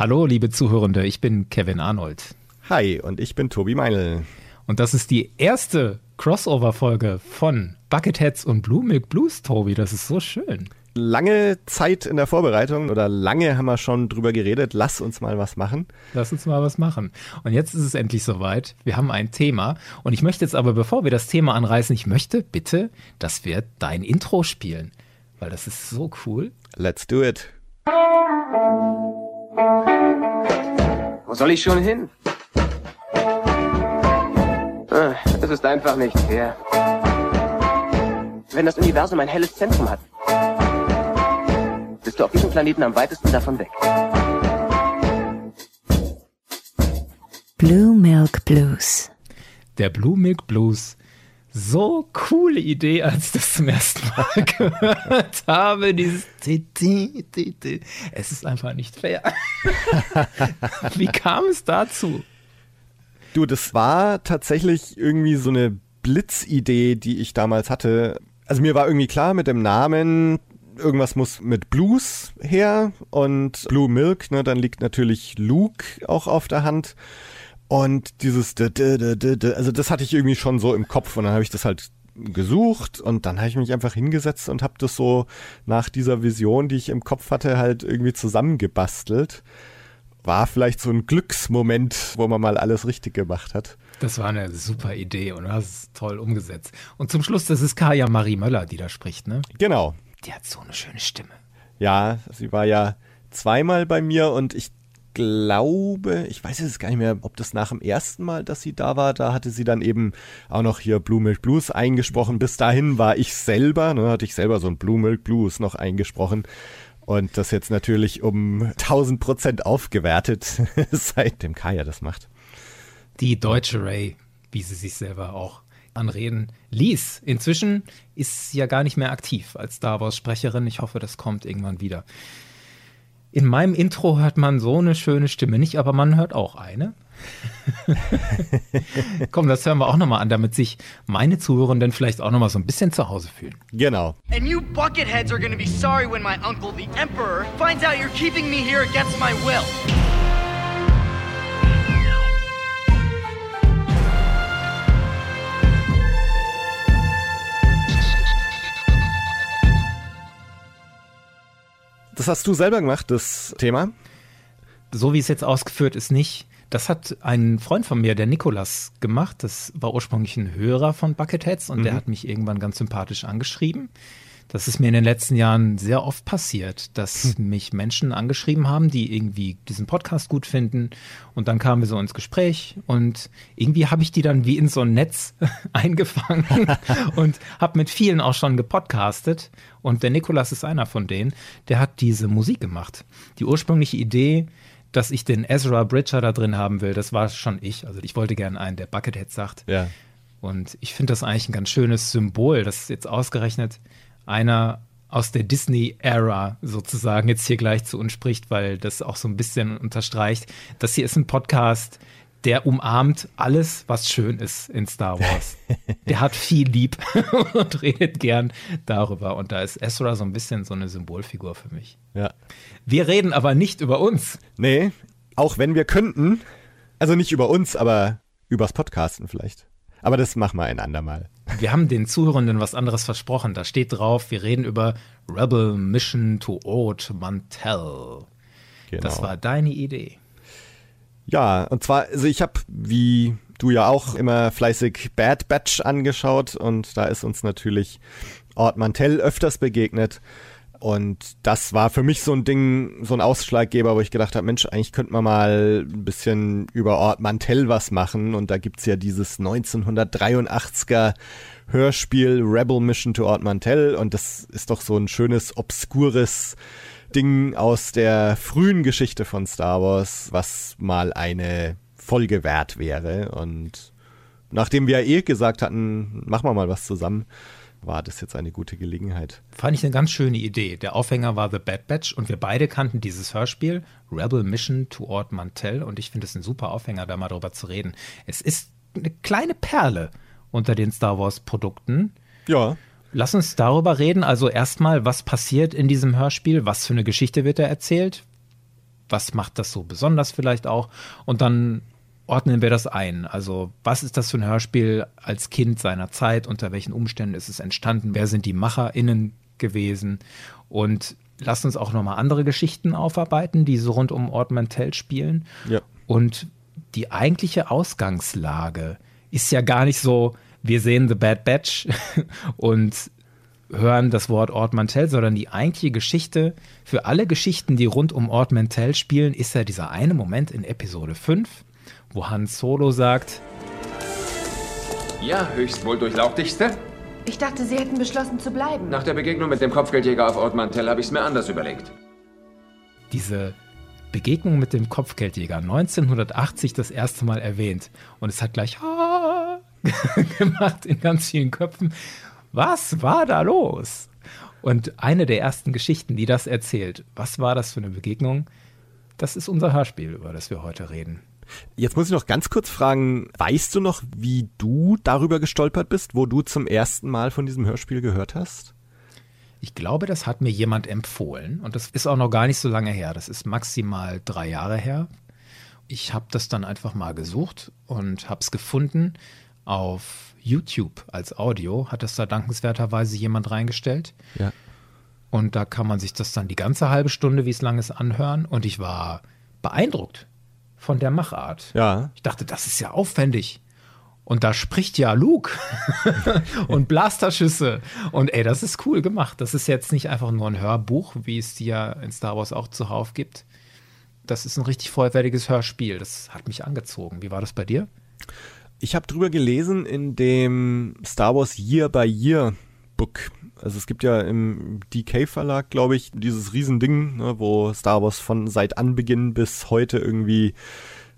Hallo, liebe Zuhörende, ich bin Kevin Arnold. Hi, und ich bin Tobi Meinl. Und das ist die erste Crossover-Folge von Bucketheads und Blue Milk Blues, Tobi. Das ist so schön. Lange Zeit in der Vorbereitung oder lange haben wir schon drüber geredet. Lass uns mal was machen. Lass uns mal was machen. Und jetzt ist es endlich soweit. Wir haben ein Thema. Und ich möchte jetzt aber, bevor wir das Thema anreißen, ich möchte bitte, dass wir dein Intro spielen. Weil das ist so cool. Let's do it. Wo soll ich schon hin? Ah, Es ist einfach nicht fair. Wenn das Universum ein helles Zentrum hat, bist du auf diesem Planeten am weitesten davon weg. Blue Milk Blues. Der Blue Milk Blues. So coole Idee, als ich das zum ersten Mal gehört habe. Dieses. Es ist einfach nicht fair. Wie kam es dazu? Du, das war tatsächlich irgendwie so eine Blitzidee, die ich damals hatte. Also mir war irgendwie klar mit dem Namen, irgendwas muss mit Blues her und Blue Milk, ne, dann liegt natürlich Luke auch auf der Hand. Und dieses, also das hatte ich irgendwie schon so im Kopf und dann habe ich das halt gesucht und dann habe ich mich einfach hingesetzt und habe das so nach dieser Vision, die ich im Kopf hatte, halt irgendwie zusammengebastelt. War vielleicht so ein Glücksmoment, wo man mal alles richtig gemacht hat. Das war eine super Idee und du hast es toll umgesetzt. Und zum Schluss, das ist Kaya Marie Möller, die da spricht, ne? Genau. Die hat so eine schöne Stimme. Ja, sie war ja zweimal bei mir und ich glaube, ich weiß jetzt gar nicht mehr, ob das nach dem ersten Mal, dass sie da war, da hatte sie dann eben auch noch hier Blue Milk Blues eingesprochen. Bis dahin war ich selber, ne, hatte ich selber so ein Blue Milk Blues noch eingesprochen. Und das jetzt natürlich um 1000 Prozent aufgewertet, seitdem Kaya das macht. Die deutsche Ray, wie sie sich selber auch anreden ließ. Inzwischen ist sie ja gar nicht mehr aktiv als Star Wars Sprecherin. Ich hoffe, das kommt irgendwann wieder. In meinem Intro hört man so eine schöne Stimme nicht, aber man hört auch eine. Komm, das hören wir auch nochmal an, damit sich meine Zuhörenden vielleicht auch nochmal so ein bisschen zu Hause fühlen. Genau. And you bucketheads are gonna be sorry when my uncle, the Emperor, finds out you're keeping me here against my will. Das hast du selber gemacht, das Thema. so wie es jetzt ausgeführt ist, nicht. Das hat ein Freund von mir, der Nikolas, gemacht. Das war ursprünglich ein Hörer von Bucketheads und der hat mich irgendwann ganz sympathisch angeschrieben. Das ist mir in den letzten Jahren sehr oft passiert, dass mich Menschen angeschrieben haben, die irgendwie diesen Podcast gut finden. Und dann kamen wir so ins Gespräch und irgendwie habe ich die dann wie in so ein Netz eingefangen und habe mit vielen auch schon gepodcastet. Und der Nikolas ist einer von denen, der hat diese Musik gemacht. Die ursprüngliche Idee, dass ich den Ezra Bridger da drin haben will, das war schon ich. Also ich wollte gerne einen, der Buckethead sagt. Ja. Und ich finde das eigentlich ein ganz schönes Symbol, dass jetzt ausgerechnet einer aus der Disney-Ära sozusagen jetzt hier gleich zu uns spricht, weil das auch so ein bisschen unterstreicht. Das hier ist ein Podcast, der umarmt alles, was schön ist in Star Wars. Der hat viel lieb und redet gern darüber. Und da ist Ezra so ein bisschen so eine Symbolfigur für mich. Ja. Wir reden aber nicht über uns. Nee, auch wenn wir könnten. Also nicht über uns, aber übers Podcasten vielleicht. Aber das machen wir ein andermal. Wir haben den Zuhörenden was anderes versprochen. Da steht drauf, wir reden über Rebel Mission to Ord Mantell. Genau. Das war deine Idee. Ja, und zwar, also ich habe, wie du ja auch, immer fleißig Bad Batch angeschaut und da ist uns natürlich Ort Mantell öfters begegnet. Und das war für mich so ein Ding, so ein Ausschlaggeber, wo ich gedacht habe, Mensch, eigentlich könnte man mal ein bisschen über Ort Mantell was machen. Und da gibt's ja dieses 1983er Hörspiel Rebel Mission to Ort Mantell. Und das ist doch so ein schönes, obskures Ding aus der frühen Geschichte von Star Wars, was mal eine Folge wert wäre. Und nachdem wir eh gesagt hatten, machen wir mal was zusammen, war das jetzt eine gute Gelegenheit. Fand ich eine ganz schöne Idee. Der Aufhänger war The Bad Batch und wir beide kannten dieses Hörspiel, Rebel Mission to Ord Mantell. Und ich finde es ein super Aufhänger, da mal drüber zu reden. Es ist eine kleine Perle unter den Star Wars Produkten. Ja, Lass uns darüber reden. Also erstmal, was passiert in diesem Hörspiel? Was für eine Geschichte wird da erzählt? was macht das so besonders vielleicht auch. Und dann ordnen wir das ein. Also was ist das für ein Hörspiel als Kind seiner Zeit? Unter welchen Umständen ist es entstanden? Wer sind die MacherInnen gewesen? Und lasst uns auch nochmal andere Geschichten aufarbeiten, die so rund um Ort Mantell spielen. Ja. Und die eigentliche Ausgangslage ist ja gar nicht so, wir sehen The Bad Batch und hören das Wort Ort Mantell, sondern die eigentliche Geschichte für alle Geschichten, die rund um Ort Mantell spielen, ist ja dieser eine Moment in Episode 5, wo Han Solo sagt, Ja, höchst wohl durchlauchtigste. Ich dachte, Sie hätten beschlossen zu bleiben. Nach der Begegnung mit dem Kopfgeldjäger auf Ort Mantell habe ich es mir anders überlegt. diese Begegnung mit dem Kopfgeldjäger 1980 das erste Mal erwähnt und es hat gleich gemacht in ganz vielen Köpfen. Was war da los? Und eine der ersten Geschichten, die das erzählt, was war das für eine Begegnung? Das ist unser Hörspiel, über das wir heute reden. Jetzt muss ich noch ganz kurz fragen, weißt du noch, wie du darüber gestolpert bist, wo du zum ersten Mal von diesem Hörspiel gehört hast? Ich glaube, das hat mir jemand empfohlen und das ist auch noch gar nicht so lange her. Das ist maximal drei Jahre her. Ich habe das dann einfach mal gesucht und habe es gefunden auf YouTube als Audio. Hat das da dankenswerterweise jemand reingestellt. Ja. Und da kann man sich das dann die ganze halbe Stunde, wie es lang ist, anhören. Und ich war beeindruckt von der Machart. Ja. Ich dachte, das ist ja aufwendig. Und da spricht ja Luke und Blasterschüsse. Und ey, das ist cool gemacht. Das ist jetzt nicht einfach nur ein Hörbuch, wie es die ja in Star Wars auch zuhauf gibt. Das ist ein richtig vollwertiges Hörspiel. Das hat mich angezogen. Wie war das bei dir? Ich habe drüber gelesen in dem Star Wars Year by Year Book. Also es gibt ja im DK Verlag, glaube ich, dieses Riesending, ne, wo Star Wars von seit Anbeginn bis heute irgendwie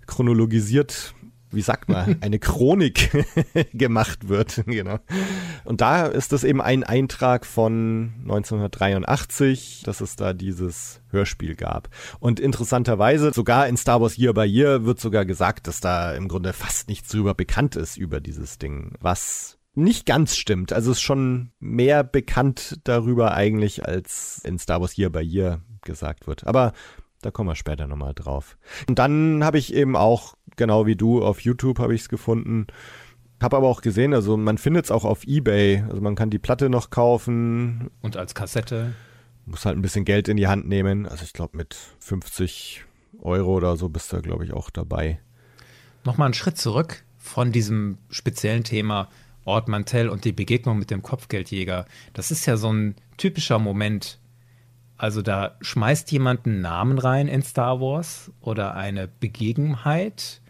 chronologisiert, wie sagt man, eine Chronik gemacht wird. genau. Und da ist das eben ein Eintrag von 1983, dass es da dieses Hörspiel gab. Und interessanterweise, sogar in Star Wars Year by Year wird sogar gesagt, dass da im Grunde fast nichts drüber bekannt ist über dieses Ding, was nicht ganz stimmt. Also es ist schon mehr bekannt darüber eigentlich, als in Star Wars Year by Year gesagt wird. Aber da kommen wir später nochmal drauf. Und dann habe ich eben auch, genau wie du, auf YouTube habe ich es gefunden. Habe aber auch gesehen, also man findet es auch auf Ebay. Also man kann die Platte noch kaufen, Und als Kassette. muss halt ein bisschen Geld in die Hand nehmen. Also ich glaube mit 50 Euro oder so bist du, glaube ich, auch dabei. Nochmal einen Schritt zurück von diesem speziellen Thema Ort Mantell und die Begegnung mit dem Kopfgeldjäger. Das ist ja so ein typischer Moment. Also da schmeißt jemand einen Namen rein in Star Wars oder eine Begebenheit,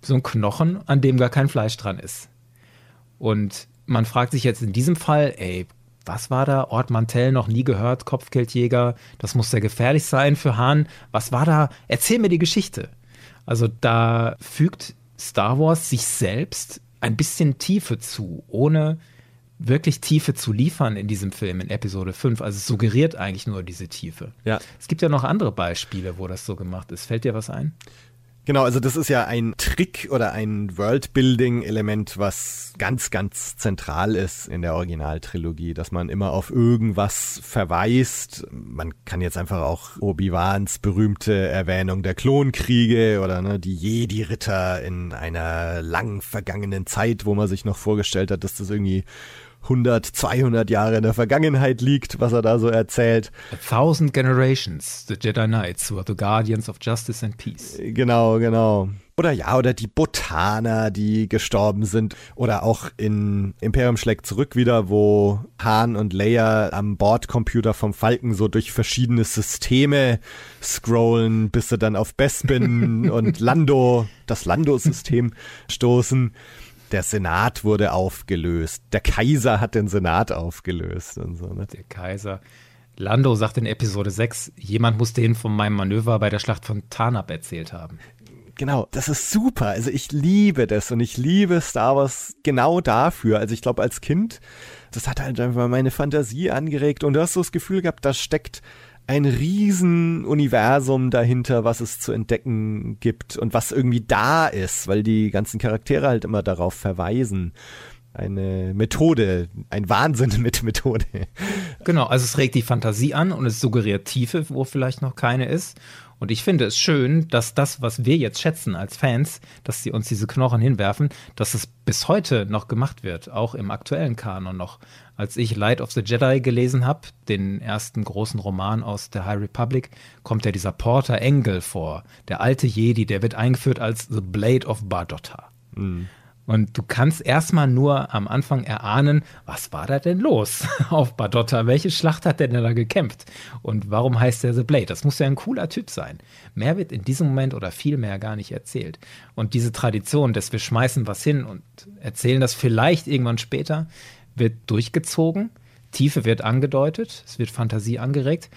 so ein Knochen, an dem gar kein Fleisch dran ist. Und man fragt sich jetzt in diesem Fall, ey, was war da? Ort Mantell noch nie gehört, Kopfgeldjäger, das muss sehr gefährlich sein für Hahn. Was war da? Erzähl mir die Geschichte. Also da fügt Star Wars sich selbst ein bisschen Tiefe zu, ohne wirklich Tiefe zu liefern in diesem Film in Episode 5. Also es suggeriert eigentlich nur diese Tiefe. Ja. Es gibt ja noch andere Beispiele, wo das so gemacht ist. Fällt dir was ein? Genau, also das ist ja ein Trick oder ein Worldbuilding-Element, was ganz, ganz zentral ist in der Originaltrilogie, dass man immer auf irgendwas verweist. Man kann jetzt einfach auch Obi-Wans berühmte Erwähnung der Klonkriege oder ne, die Jedi-Ritter in einer lang vergangenen Zeit, wo man sich noch vorgestellt hat, dass das irgendwie 100, 200 Jahre in der Vergangenheit liegt, was er da so erzählt. A thousand generations, the Jedi Knights were the guardians of justice and peace. Genau, genau. Oder ja, oder die Botaner, die gestorben sind. Oder auch in Imperium schlägt zurück wieder, wo Han und Leia am Bordcomputer vom Falken so durch verschiedene Systeme scrollen, bis sie dann auf Bespin und Lando, das Lando-System, stoßen. Der Senat wurde aufgelöst. Der Kaiser hat den Senat aufgelöst und so. Ne? Der Kaiser. Lando sagt in Episode 6, jemand muss denen von meinem Manöver bei der Schlacht von Tarnab erzählt haben. Genau, das ist super. Also ich liebe das und ich liebe Star Wars genau dafür. Also ich glaube, als Kind, das hat halt einfach meine Fantasie angeregt und du hast so das Gefühl gehabt, da steckt ein riesen Universum dahinter, was es zu entdecken gibt und was irgendwie da ist, weil die ganzen Charaktere halt immer darauf verweisen. Eine Methode, ein Wahnsinn mit Methode. Genau, also es regt die Fantasie an und es suggeriert Tiefe, wo vielleicht noch keine ist. Und ich finde es schön, dass das, was wir jetzt schätzen als Fans, dass sie uns diese Knochen hinwerfen, dass es bis heute noch gemacht wird, auch im aktuellen Kanon noch. Als ich Light of the Jedi gelesen habe, den ersten großen Roman aus der High Republic, kommt ja dieser Porter Engel vor. Der alte Jedi, der wird eingeführt als The Blade of Bardotta. Mhm. Und du kannst erstmal nur am Anfang erahnen, was war da denn los auf Badotta? Welche Schlacht hat der denn da gekämpft? Und warum heißt der The Blade? Das muss ja ein cooler Typ sein. Mehr wird in diesem Moment oder viel mehr gar nicht erzählt. Und diese Tradition, dass wir schmeißen was hin und erzählen das vielleicht irgendwann später, wird durchgezogen. Tiefe wird angedeutet, es wird Fantasie angeregt.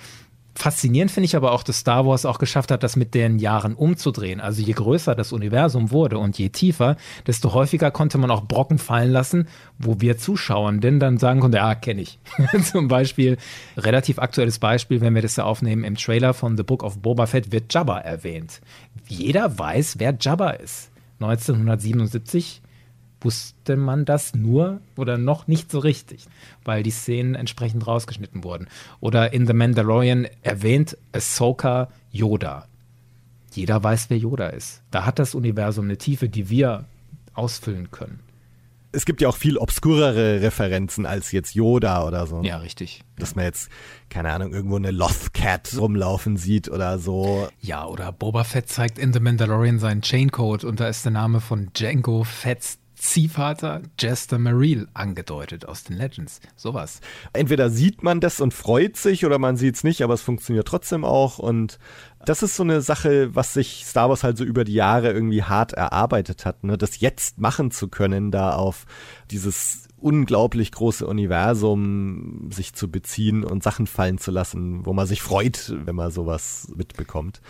Faszinierend finde ich aber auch, dass Star Wars auch geschafft hat, das mit den Jahren umzudrehen. Also je größer das Universum wurde und je tiefer, desto häufiger konnte man auch Brocken fallen lassen, wo wir Zuschauern denn dann sagen konnten, ja, kenne ich. Zum Beispiel, relativ aktuelles Beispiel, wenn wir das ja aufnehmen, im Trailer von The Book of Boba Fett wird Jabba erwähnt. Jeder weiß, wer Jabba ist. 1977 wusste man das nur oder noch nicht so richtig, weil die Szenen entsprechend rausgeschnitten wurden. Oder in The Mandalorian erwähnt Ahsoka Yoda. Jeder weiß, wer Yoda ist. Da hat das Universum eine Tiefe, die wir ausfüllen können. Es gibt ja auch viel obskurere Referenzen als jetzt Yoda oder so. Ja, richtig. Dass man jetzt, keine Ahnung, irgendwo eine Lothcat rumlaufen sieht oder so. Ja, oder Boba Fett zeigt in The Mandalorian seinen Chaincode und da ist der Name von Django Fett's Ziehvater Jester Mareel angedeutet aus den Legends. Sowas. Entweder sieht man das und freut sich oder man sieht es nicht, aber es funktioniert trotzdem auch. Und das ist so eine Sache, was sich Star Wars halt so über die Jahre irgendwie hart erarbeitet hat, ne? das jetzt machen zu können, da auf dieses unglaublich große Universum sich zu beziehen und Sachen fallen zu lassen, wo man sich freut, wenn man sowas mitbekommt.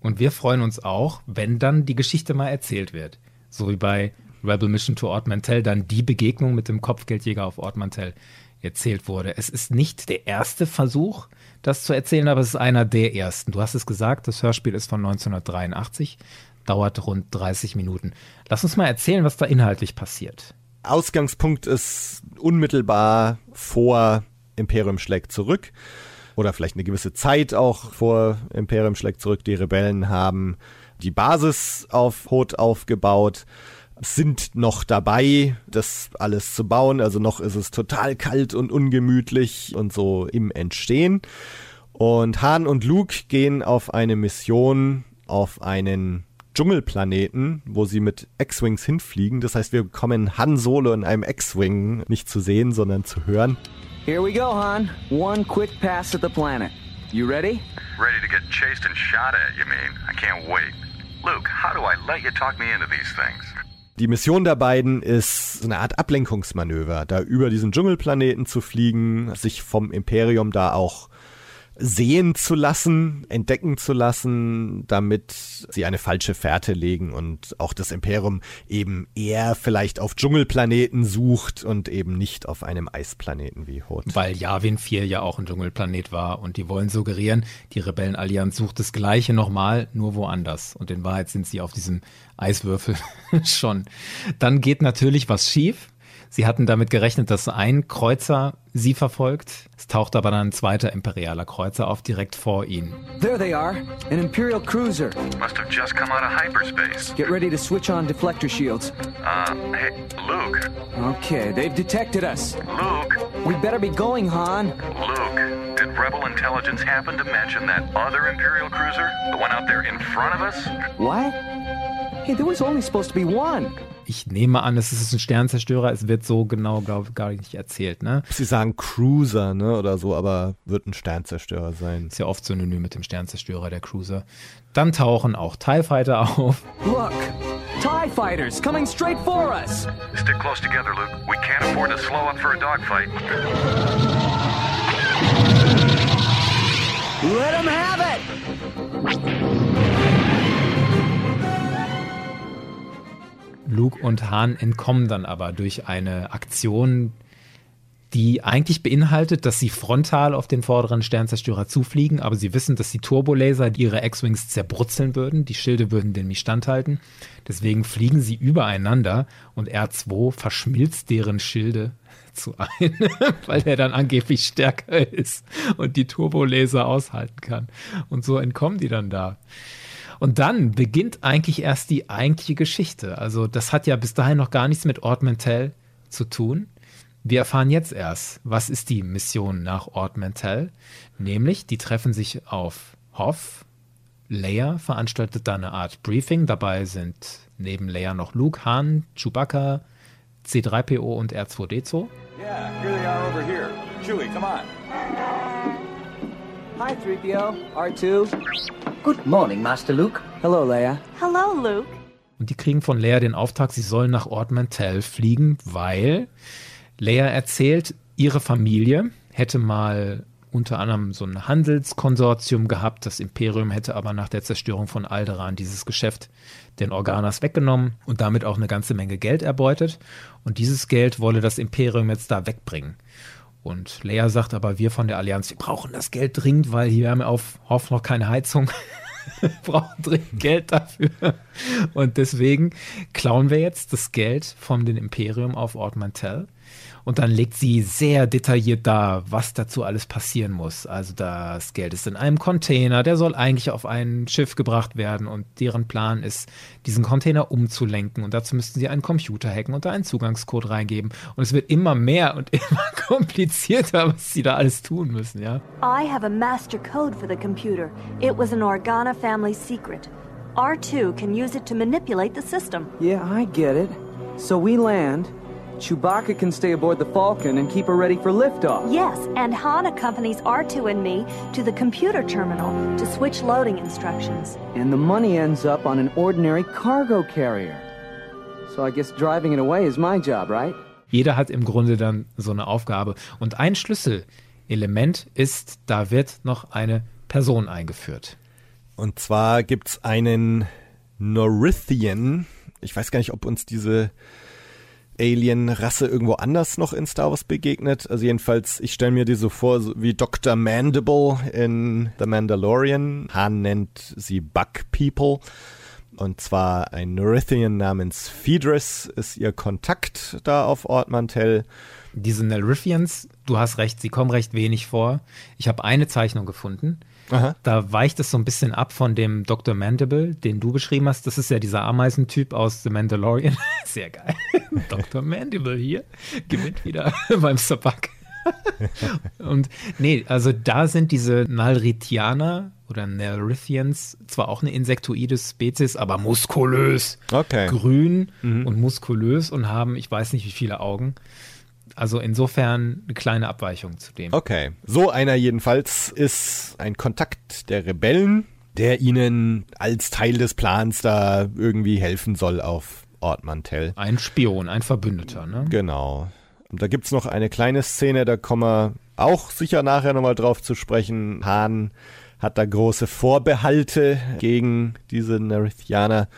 Und wir freuen uns auch, wenn dann die Geschichte mal erzählt wird. So wie bei Rebel Mission to Ort Mantell dann die Begegnung mit dem Kopfgeldjäger auf Ort Mantell erzählt wurde. Es ist nicht der erste Versuch, das zu erzählen, aber es ist einer der ersten. Du hast es gesagt, das Hörspiel ist von 1983, dauert rund 30 Minuten. Lass uns mal erzählen, was da inhaltlich passiert. Ausgangspunkt ist unmittelbar vor Imperium schlägt zurück oder vielleicht eine gewisse Zeit auch vor Imperium schlägt zurück. Die Rebellen haben die Basis auf Hot aufgebaut sind noch dabei, das alles zu bauen. Also noch ist es total kalt und ungemütlich und so im Entstehen. Und Han und Luke gehen auf eine Mission auf einen Dschungelplaneten, wo sie mit X-Wings hinfliegen. Das heißt, wir bekommen Han Solo in einem X-Wing nicht zu sehen, sondern zu hören. Here we go, Han. One quick pass at the planet. You ready? Ready to get chased and shot at, you mean? I can't wait. Luke, how do I let you talk me into these things? Die Mission der beiden ist eine Art Ablenkungsmanöver, da über diesen Dschungelplaneten zu fliegen, sich vom Imperium da auch sehen zu lassen, entdecken zu lassen, damit sie eine falsche Fährte legen und auch das Imperium eben eher vielleicht auf Dschungelplaneten sucht und eben nicht auf einem Eisplaneten wie Hoth. Weil Yavin 4 ja auch ein Dschungelplanet war und die wollen suggerieren, die Rebellenallianz sucht das Gleiche nochmal, nur woanders. Und in Wahrheit sind sie auf diesem Eiswürfel schon. Dann geht natürlich was schief. Sie hatten damit gerechnet, dass ein Kreuzer sie verfolgt. Es taucht aber dann ein zweiter imperialer Kreuzer auf direkt vor ihnen. There they are, an Imperial cruiser. Must have just come out of hyperspace. Get ready to switch on deflector shields. Uh, hey, Luke. Okay, they've detected us. Luke. We better be going, Han. Luke, did Rebel intelligence happen to mention that other Imperial cruiser? The one out there in front of us? What? Hey, there was only supposed to be one. Ich nehme an, es ist ein Sternzerstörer. Es wird so genau, glaube ich, gar nicht erzählt. Ne? Sie sagen Cruiser ne, oder so, aber wird ein Sternzerstörer sein. Ist ja oft synonym mit dem Sternzerstörer, der Cruiser. Dann tauchen auch TIE Fighter auf. Look, TIE Fighters coming straight for us. Stick close together, Luke. We can't afford to slow up for a dogfight. Let them have it! Luke und Han entkommen dann aber durch eine Aktion, die eigentlich beinhaltet, dass sie frontal auf den vorderen Sternzerstörer zufliegen, aber sie wissen, dass die Turbolaser ihre X-Wings zerbrutzeln würden, die Schilde würden den nicht standhalten. Deswegen fliegen sie übereinander und R2 verschmilzt deren Schilde zu einem, weil er dann angeblich stärker ist und die Turbolaser aushalten kann. Und so entkommen die dann da. Und dann beginnt eigentlich erst die eigentliche Geschichte. Also das hat ja bis dahin noch gar nichts mit Ord Mantell zu tun. Wir erfahren jetzt erst, was ist die Mission nach Ord Mantell. Nämlich, die treffen sich auf Hoff. Leia veranstaltet da eine Art Briefing. Dabei sind neben Leia noch Luke, Han, Chewbacca, C3PO und R2D2. Yeah, here they are over here. Chewie, come on. Hi, 3PO. R2. Good morning, Master Luke. Hello, Leia. Hello, Luke. Und die kriegen von Leia den Auftrag, sie sollen nach Ord Mantell fliegen, weil Leia erzählt, ihre Familie hätte mal unter anderem so ein Handelskonsortium gehabt. Das Imperium hätte aber nach der Zerstörung von Alderaan dieses Geschäft den Organas weggenommen und damit auch eine ganze Menge Geld erbeutet. Und dieses Geld wolle das Imperium jetzt da wegbringen. Und Leia sagt aber, wir von der Allianz, wir brauchen das Geld dringend, weil hier haben wir auf Hoff noch keine Heizung. wir brauchen dringend Geld dafür. Und deswegen klauen wir jetzt das Geld von dem Imperium auf Ord Mantell und dann legt sie sehr detailliert dar, was dazu alles passieren muss. Also das Geld ist in einem Container, der soll eigentlich auf ein Schiff gebracht werden und deren Plan ist, diesen Container umzulenken. Und dazu müssten sie einen Computer hacken und da einen Zugangscode reingeben. Und es wird immer mehr und immer komplizierter, was sie da alles tun müssen, ja. I have a master code for the computer. It was an Organa family secret. R2 can use it to manipulate the system. Yeah, I get it. So we land. Chewbacca can stay aboard the Falcon and keep her ready for liftoff. Yes, and Han accompanies R2 and me to the computer terminal to switch loading instructions. And the money ends up on an ordinary cargo carrier. So I guess driving it away is my job, right? Jeder hat im Grunde dann so eine Aufgabe. Und ein Schlüsselelement ist, da wird noch eine Person eingeführt. Und zwar gibt es einen Norithian. Ich weiß gar nicht, ob uns diese Alien-Rasse irgendwo anders noch in Star Wars begegnet. Also jedenfalls, ich stelle mir die so vor, so wie Dr. Mandible in The Mandalorian. Han nennt sie Bug People. Und zwar ein Nerithian namens Phaedrus ist ihr Kontakt da auf Ort Mantell. Diese Nerithians, du hast recht, sie kommen recht wenig vor. Ich habe eine Zeichnung gefunden. Aha. Da weicht es so ein bisschen ab von dem Dr. Mandible, den du beschrieben hast. Das ist ja dieser Ameisentyp aus The Mandalorian. Sehr geil. Dr. Mandible hier gewinnt wieder beim Sabak. Und nee, also da sind diese Nalrithianer oder Nalrithians zwar auch eine insektoide Spezies, aber muskulös. Okay. Grün und muskulös und haben, ich weiß nicht wie viele Augen. Also insofern eine kleine Abweichung zu dem. Okay. So einer jedenfalls ist ein Kontakt der Rebellen, der ihnen als Teil des Plans da irgendwie helfen soll auf Ort Mantell. Ein Spion, ein Verbündeter, ne? Genau. Und da gibt es noch eine kleine Szene, da kommen wir auch sicher nachher nochmal drauf zu sprechen. Hahn hat da große Vorbehalte gegen diese Nerithianer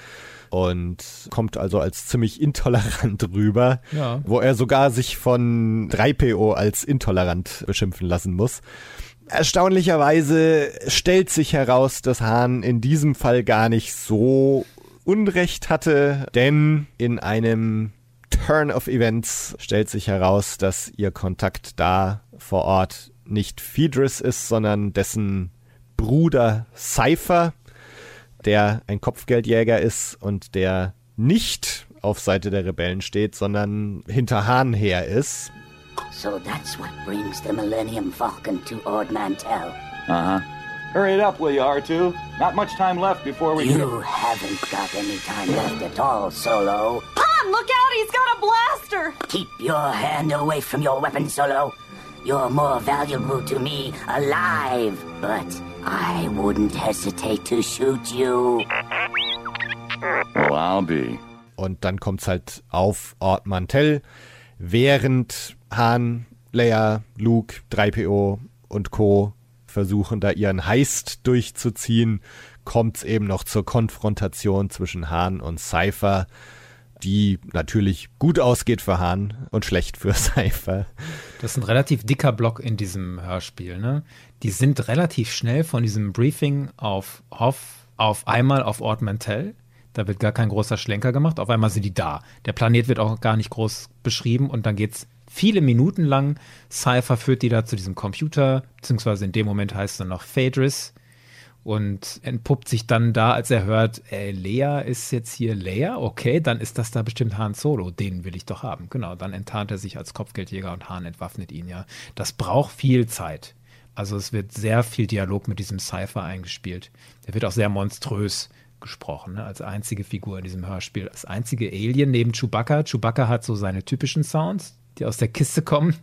und kommt also als ziemlich intolerant rüber, Ja. wo er sogar sich von 3PO als intolerant beschimpfen lassen muss. Erstaunlicherweise stellt sich heraus, dass Hahn in diesem Fall gar nicht so Unrecht hatte, denn in einem Turn of Events stellt sich heraus, dass ihr Kontakt da vor Ort nicht Phaedrus ist, sondern dessen Bruder Cypher, der ein Kopfgeldjäger ist und der nicht auf Seite der Rebellen steht, sondern hinter Hahn her ist. So that's what brings the Millennium Falcon to Ord Mantell. Uh huh. Hurry it up, will you, R2? Not much time left before we. You haven't got any time left at all, Solo. Han, look out! He's got a blaster! Keep your hand away from your weapon, Solo. You're more valuable to me alive, but I wouldn't hesitate to shoot you. Well, I'll be. Und dann kommt's halt auf Ort Mantell, während Han, Leia, Luke, 3PO und Co. versuchen da ihren Heist durchzuziehen, kommt's eben noch zur Konfrontation zwischen Han und Cypher. Die natürlich gut ausgeht für Hahn und schlecht für Cypher. Das ist ein relativ dicker Block in diesem Hörspiel. Ne? Die sind relativ schnell von diesem Briefing auf Hoff auf einmal auf Ort Mantell. Da wird gar kein großer Schlenker gemacht. Auf einmal sind die da. Der Planet wird auch gar nicht groß beschrieben und dann geht's viele Minuten lang. Cypher führt die da zu diesem Computer, beziehungsweise in dem Moment heißt er noch Phaedrus und entpuppt sich dann da, als er hört, äh, Lea ist jetzt hier Lea, okay, dann ist das da bestimmt Han Solo, den will ich doch haben. Genau, dann enttarnt er sich als Kopfgeldjäger und Han entwaffnet ihn ja. Das braucht viel Zeit. Also es wird sehr viel Dialog mit diesem Cypher eingespielt. Der wird auch sehr monströs gesprochen, ne, als einzige Figur in diesem Hörspiel. Das einzige Alien neben Chewbacca. Chewbacca hat so seine typischen Sounds, die aus der Kiste kommen.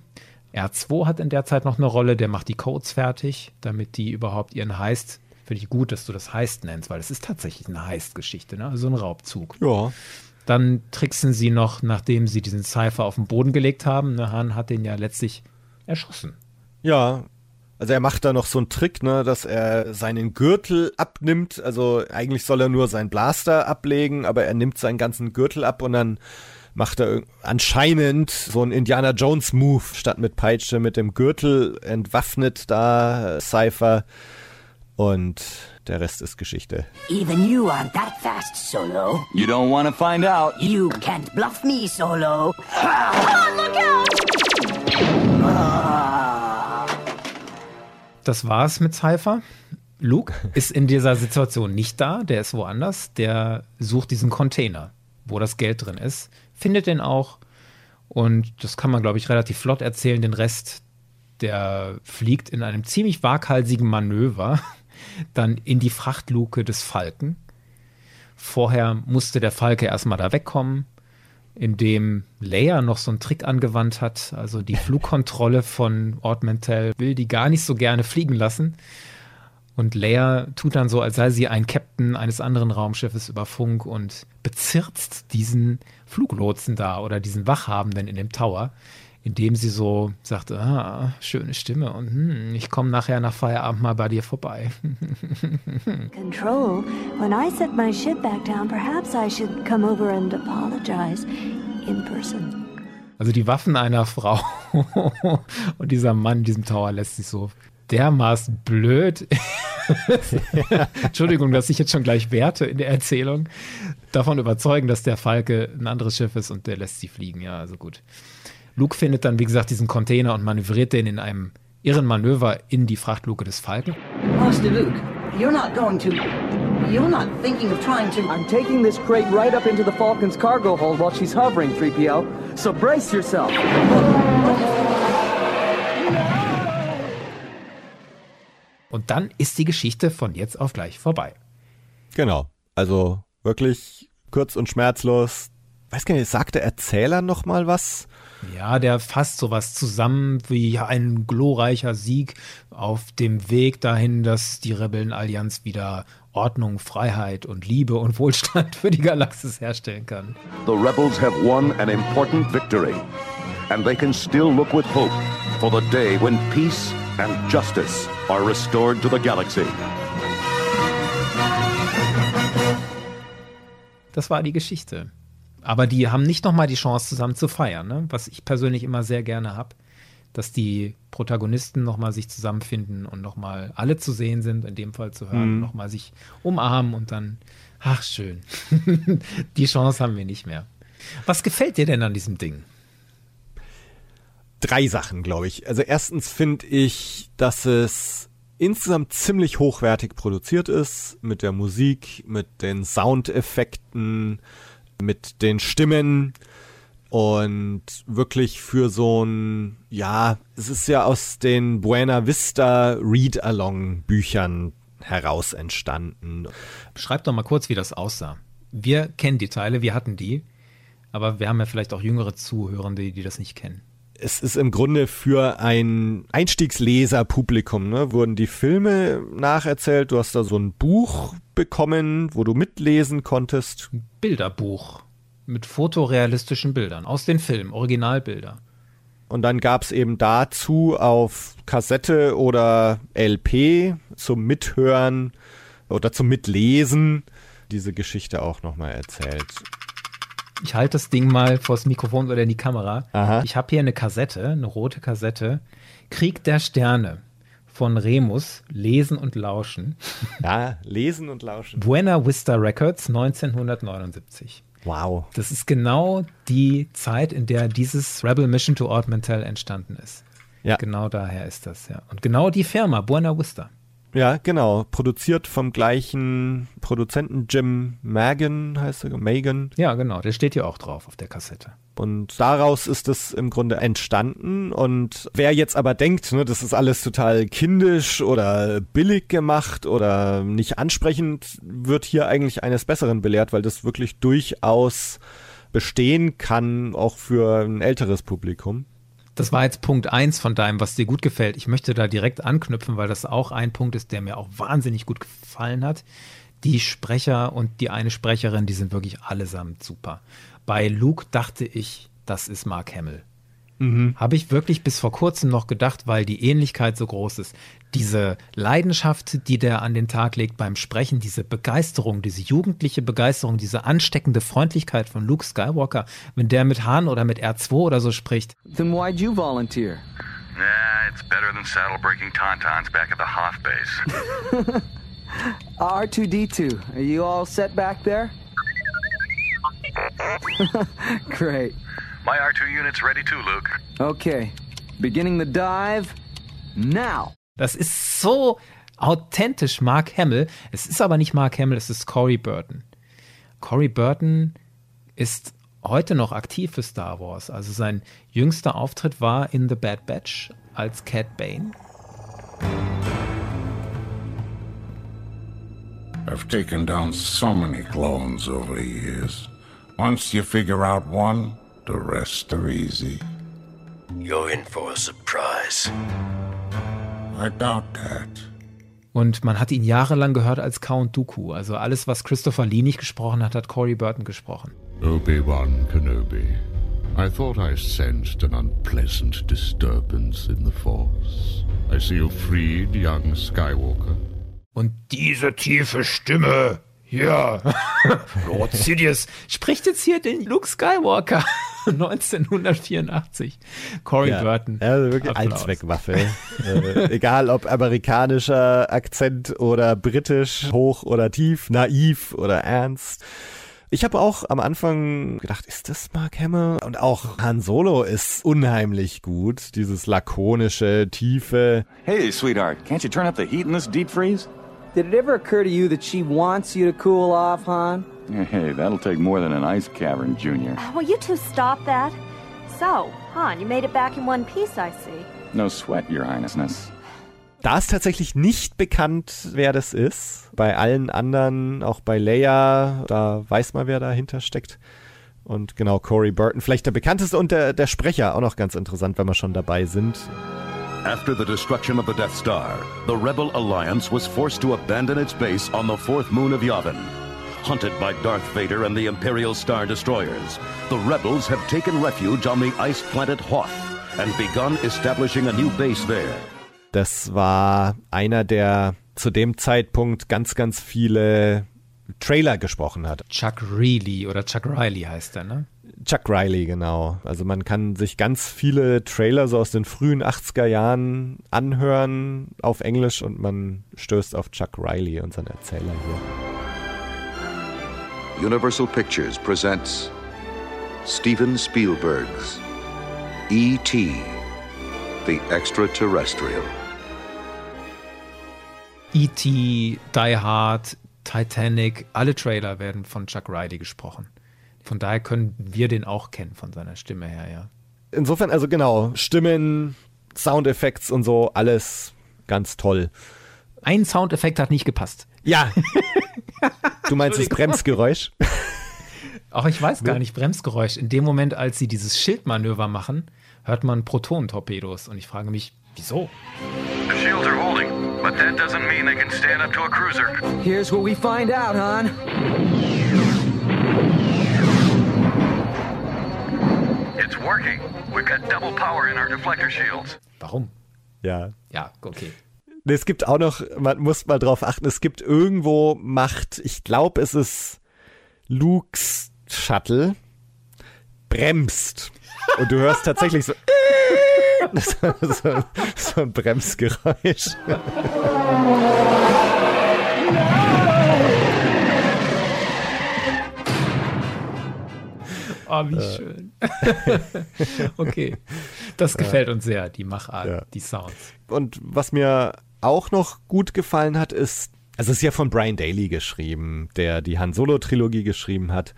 R2 hat in der Zeit noch eine Rolle, der macht die Codes fertig, damit die überhaupt ihren Heist Finde ich gut, dass du das Heist nennst, weil es ist tatsächlich eine Heist-Geschichte, ne? also ein Raubzug. Ja. Dann tricksen sie noch, nachdem sie diesen Cypher auf den Boden gelegt haben. Ne? Han hat den ja letztlich erschossen. Ja, also er macht da noch so einen Trick, ne, dass er seinen Gürtel abnimmt. Also eigentlich soll er nur seinen Blaster ablegen, aber er nimmt seinen ganzen Gürtel ab und dann macht er anscheinend so einen Indiana Jones Move statt mit Peitsche mit dem Gürtel entwaffnet da Cypher und der Rest ist Geschichte. Even you aren't that fast, Solo. You don't want to find out. You can't bluff me, Solo. Oh, look out! Das war's mit Cypher. Luke ist in dieser Situation nicht da, der ist woanders. Der sucht diesen Container, wo das Geld drin ist, findet den auch. Und das kann man, glaube ich, relativ flott erzählen. Den Rest, der fliegt in einem ziemlich waghalsigen Manöver dann in die Frachtluke des Falken. Vorher musste der Falke erstmal da wegkommen, indem Leia noch so einen Trick angewandt hat. Also die Flugkontrolle von Mantell will die gar nicht so gerne fliegen lassen. Und Leia tut dann so, als sei sie ein Captain eines anderen Raumschiffes über Funk und bezirzt diesen Fluglotsen da oder diesen Wachhabenden in dem Tower, indem sie so sagte, ah, schöne Stimme und hm, ich komme nachher nach Feierabend mal bei dir vorbei. Control, when I set my ship back down, perhaps I should come over and apologize in person. Also die Waffen einer Frau und dieser Mann in diesem Tower lässt sich so dermaßen blöd. Entschuldigung, dass ich jetzt schon gleich werte in der Erzählung. Davon überzeugen, dass der Falke ein anderes Schiff ist und der lässt sie fliegen. Ja, also gut. Luke findet dann, wie gesagt, diesen Container und manövriert den in einem irren Manöver in die Frachtluke des Falken. Master Luke, you're not going to. You're not thinking of trying to. I'm taking this crate right up into the Falcon's cargo hold while she's hovering, 3PO. So brace yourself. Und dann ist die Geschichte von jetzt auf gleich vorbei. Genau. Also wirklich kurz und schmerzlos. Weiß gar nicht, sagt der Erzähler noch mal was? Ja, der fasst sowas zusammen wie ein glorreicher Sieg auf dem Weg dahin, dass die Rebellenallianz wieder Ordnung, Freiheit und Liebe und Wohlstand für die Galaxis herstellen kann. The rebels have won an important victory and they can still look with hope for the day when peace and justice are restored to the galaxy. Das war die Geschichte. Aber die haben nicht nochmal die Chance, zusammen zu feiern, ne? was ich persönlich immer sehr gerne habe, dass die Protagonisten nochmal sich zusammenfinden und nochmal alle zu sehen sind, in dem Fall zu hören, mhm. nochmal sich umarmen und dann, ach schön, die Chance haben wir nicht mehr. Was gefällt dir denn an diesem Ding? Drei Sachen, glaube ich. Also erstens finde ich, dass es insgesamt ziemlich hochwertig produziert ist, mit der Musik, mit den Soundeffekten, mit den Stimmen und wirklich für so ein, ja, es ist ja aus den Buena Vista Read-Along Büchern heraus entstanden. Beschreib doch mal kurz, wie das aussah. Wir kennen die Teile, wir hatten die, aber wir haben ja vielleicht auch jüngere Zuhörende, die das nicht kennen. Es ist im Grunde für ein Einstiegsleserpublikum, ne, wurden die Filme nacherzählt. Du hast da so ein Buch bekommen, wo du mitlesen konntest. Bilderbuch mit fotorealistischen Bildern aus den Filmen, Originalbilder. Und dann gab es eben dazu auf Kassette oder LP zum Mithören oder zum Mitlesen diese Geschichte auch nochmal erzählt. Ich halte das Ding mal vors Mikrofon oder in die Kamera. Aha. Ich habe hier eine Kassette, eine rote Kassette. Krieg der Sterne von Remus, Lesen und Lauschen. Ja, lesen und lauschen. Buena Vista Records 1979. Wow. Das ist genau die Zeit, in der dieses Rebel Mission to Ord Mantell entstanden ist. Ja. Genau daher ist das, ja. Und genau die Firma, Buena Vista. Ja, genau. Produziert vom gleichen Produzenten Jim Magan, heißt er, Magan. Ja, genau. Der steht hier auch drauf auf der Kassette. Und daraus ist es im Grunde entstanden. Und wer jetzt aber denkt, ne, das ist alles total kindisch oder billig gemacht oder nicht ansprechend, wird hier eigentlich eines Besseren belehrt, weil das wirklich durchaus bestehen kann, auch für ein älteres Publikum. Das war jetzt Punkt eins von deinem, was dir gut gefällt. Ich möchte da direkt anknüpfen, weil das auch ein Punkt ist, der mir auch wahnsinnig gut gefallen hat. Die Sprecher und die eine Sprecherin, die sind wirklich allesamt super. Bei Luke dachte ich, das ist Mark Hamill. Mhm. Habe ich wirklich bis vor kurzem noch gedacht, weil die Ähnlichkeit so groß ist. Diese Leidenschaft, die der an den Tag legt beim Sprechen, diese Begeisterung, diese jugendliche Begeisterung, diese ansteckende Freundlichkeit von Luke Skywalker, wenn der mit Han oder mit R2 oder so spricht. Then why'd you volunteer? Nah, it's better than saddle breaking tauntauns back at the Hoth base. R2D2, are you all set back there? Great. My R2 unit's ready too, Luke. Okay, beginning the dive now. Das ist so authentisch Mark Hamill. Es ist aber nicht Mark Hamill, es ist Corey Burton. Corey Burton ist heute noch aktiv für Star Wars. Also sein jüngster Auftritt war in The Bad Batch als Cat Bane. I've taken down so many clones over the years. Once you figure out one, the rest are easy. You're in for a surprise. I doubt that. Und man hat ihn jahrelang gehört als Count Dooku. Also alles, was Christopher Lee nicht gesprochen hat, hat Corey Burton gesprochen. Obi-Wan Kenobi. I thought I sensed an unpleasant disturbance in the Force. I see you freed young Skywalker. Und diese tiefe Stimme, ja, Lord Sidious, spricht jetzt hier den Luke Skywalker 1984. Corey ja, Burton. Ja, also wirklich Applaus. Allzweckwaffe. äh, egal ob amerikanischer Akzent oder britisch, hoch oder tief, naiv oder ernst. Ich habe auch am Anfang gedacht, ist das Mark Hamill? Und auch Han Solo ist unheimlich gut. Dieses lakonische, tiefe. Hey, sweetheart, can't you turn up the heat in this deep freeze? Did it ever occur to you that she wants you to cool off, Han? Hey, that'll take more than an ice cavern, Junior. Will you two stop that? So, Han, you made it back in one piece, I see. No sweat, Your Highnessness. Da ist tatsächlich nicht bekannt, wer das ist. Bei allen anderen, auch bei Leia, da weiß man, wer dahinter steckt. Und genau, Corey Burton, vielleicht der bekannteste und der, der Sprecher, auch noch ganz interessant, wenn wir schon dabei sind. After the destruction of the Death Star, the Rebel Alliance was forced to abandon its base on the fourth moon of Yavin. Hunted by Darth Vader and the Imperial Star Destroyers, the rebels have taken refuge on the ice planet Hoth and begun establishing a new base there. Das war einer, der zu dem Zeitpunkt ganz, ganz viele Trailer gesprochen hat. Chuck Reilly oder Chuck Riley heißt er, ne? Chuck Riley, genau. Also man kann sich ganz viele Trailer so aus den frühen 80er Jahren anhören auf Englisch und man stößt auf Chuck Riley, unseren Erzähler hier. Universal Pictures presents Steven Spielberg's E.T. The Extraterrestrial. E.T., Die Hard, Titanic, alle Trailer werden von Chuck Riley gesprochen. Von daher können wir den auch kennen von seiner Stimme her, ja. Insofern, also genau, Stimmen, Soundeffekte und so, alles ganz toll. Ein Soundeffekt hat nicht gepasst. Ja. Du meinst das Bremsgeräusch? Auch ich weiß gar nicht, Bremsgeräusch. In dem Moment, als sie dieses Schildmanöver machen, hört man Protonentorpedos. Und ich frage mich, wieso? The shields are holding, but that doesn't mean they can stand up to a cruiser. Here's what we find out, Han. It's working. We've got double power in our deflector shields. Warum? Ja. Ja, okay. Es gibt auch noch, man muss mal drauf achten, es gibt irgendwo Macht, ich glaube, es ist Lukes Shuttle, bremst. Und du hörst tatsächlich so, so, so, ein Bremsgeräusch. Oh, wie äh. schön. okay. Das gefällt uns sehr, die Machart, ja. die Sounds. Und was mir auch noch gut gefallen hat, ist, also es ist ja von Brian Daly geschrieben, der die Han Solo-Trilogie geschrieben hat.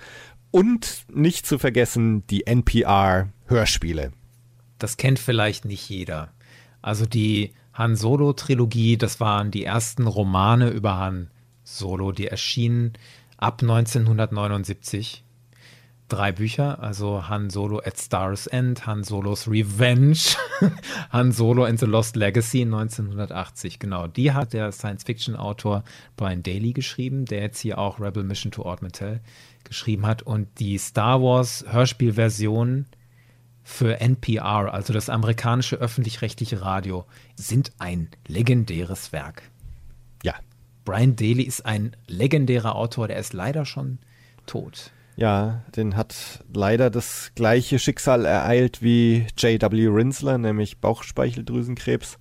Und nicht zu vergessen die NPR-Hörspiele. Das kennt vielleicht nicht jeder. Also die Han Solo-Trilogie, das waren die ersten Romane über Han Solo, die erschienen ab 1979 drei Bücher, also Han Solo at Star's End, Han Solos Revenge, Han Solo and the Lost Legacy 1980. Genau, die hat der Science-Fiction-Autor Brian Daly geschrieben, der jetzt hier auch Rebel Mission to Ord Mantell geschrieben hat. Und die Star Wars Hörspielversion für NPR, also das amerikanische öffentlich-rechtliche Radio, sind ein legendäres Werk. Ja. Brian Daly ist ein legendärer Autor, der ist leider schon tot. Ja, den hat leider das gleiche Schicksal ereilt wie J.W. Rinsler, nämlich Bauchspeicheldrüsenkrebs.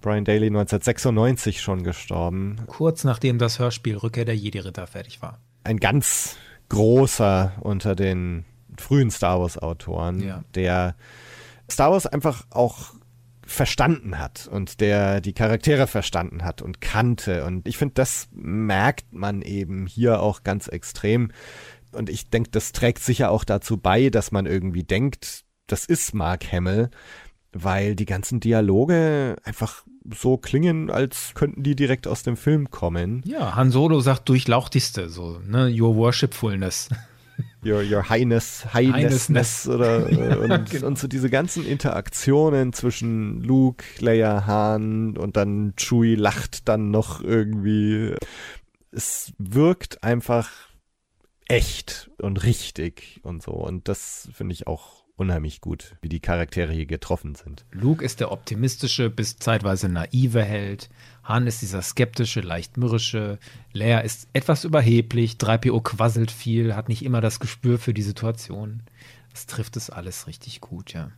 Brian Daly 1996 schon gestorben. Kurz nachdem das Hörspiel Rückkehr der Jedi-Ritter fertig war. Ein ganz großer unter den frühen Star Wars-Autoren, ja. der Star Wars einfach auch verstanden hat und der die Charaktere verstanden hat und kannte. Und ich finde, das merkt man eben hier auch ganz extrem und ich denke, das trägt sicher auch dazu bei, dass man irgendwie denkt, das ist Mark Hamill, weil die ganzen Dialoge einfach so klingen, als könnten die direkt aus dem Film kommen. Ja, Han Solo sagt durchlauchtigste, so, ne, your worshipfulness. Your, your Highness, Highnessness oder äh, und, genau. und so diese ganzen Interaktionen zwischen Luke, Leia, Han und dann Chewie lacht dann noch irgendwie. Es wirkt einfach echt und richtig und so. Und das finde ich auch unheimlich gut, wie die Charaktere hier getroffen sind. Luke ist der optimistische bis zeitweise naive Held. Han ist dieser skeptische, leicht mürrische. Leia ist etwas überheblich. 3PO quasselt viel, hat nicht immer das Gespür für die Situation. Das trifft es alles richtig gut, ja.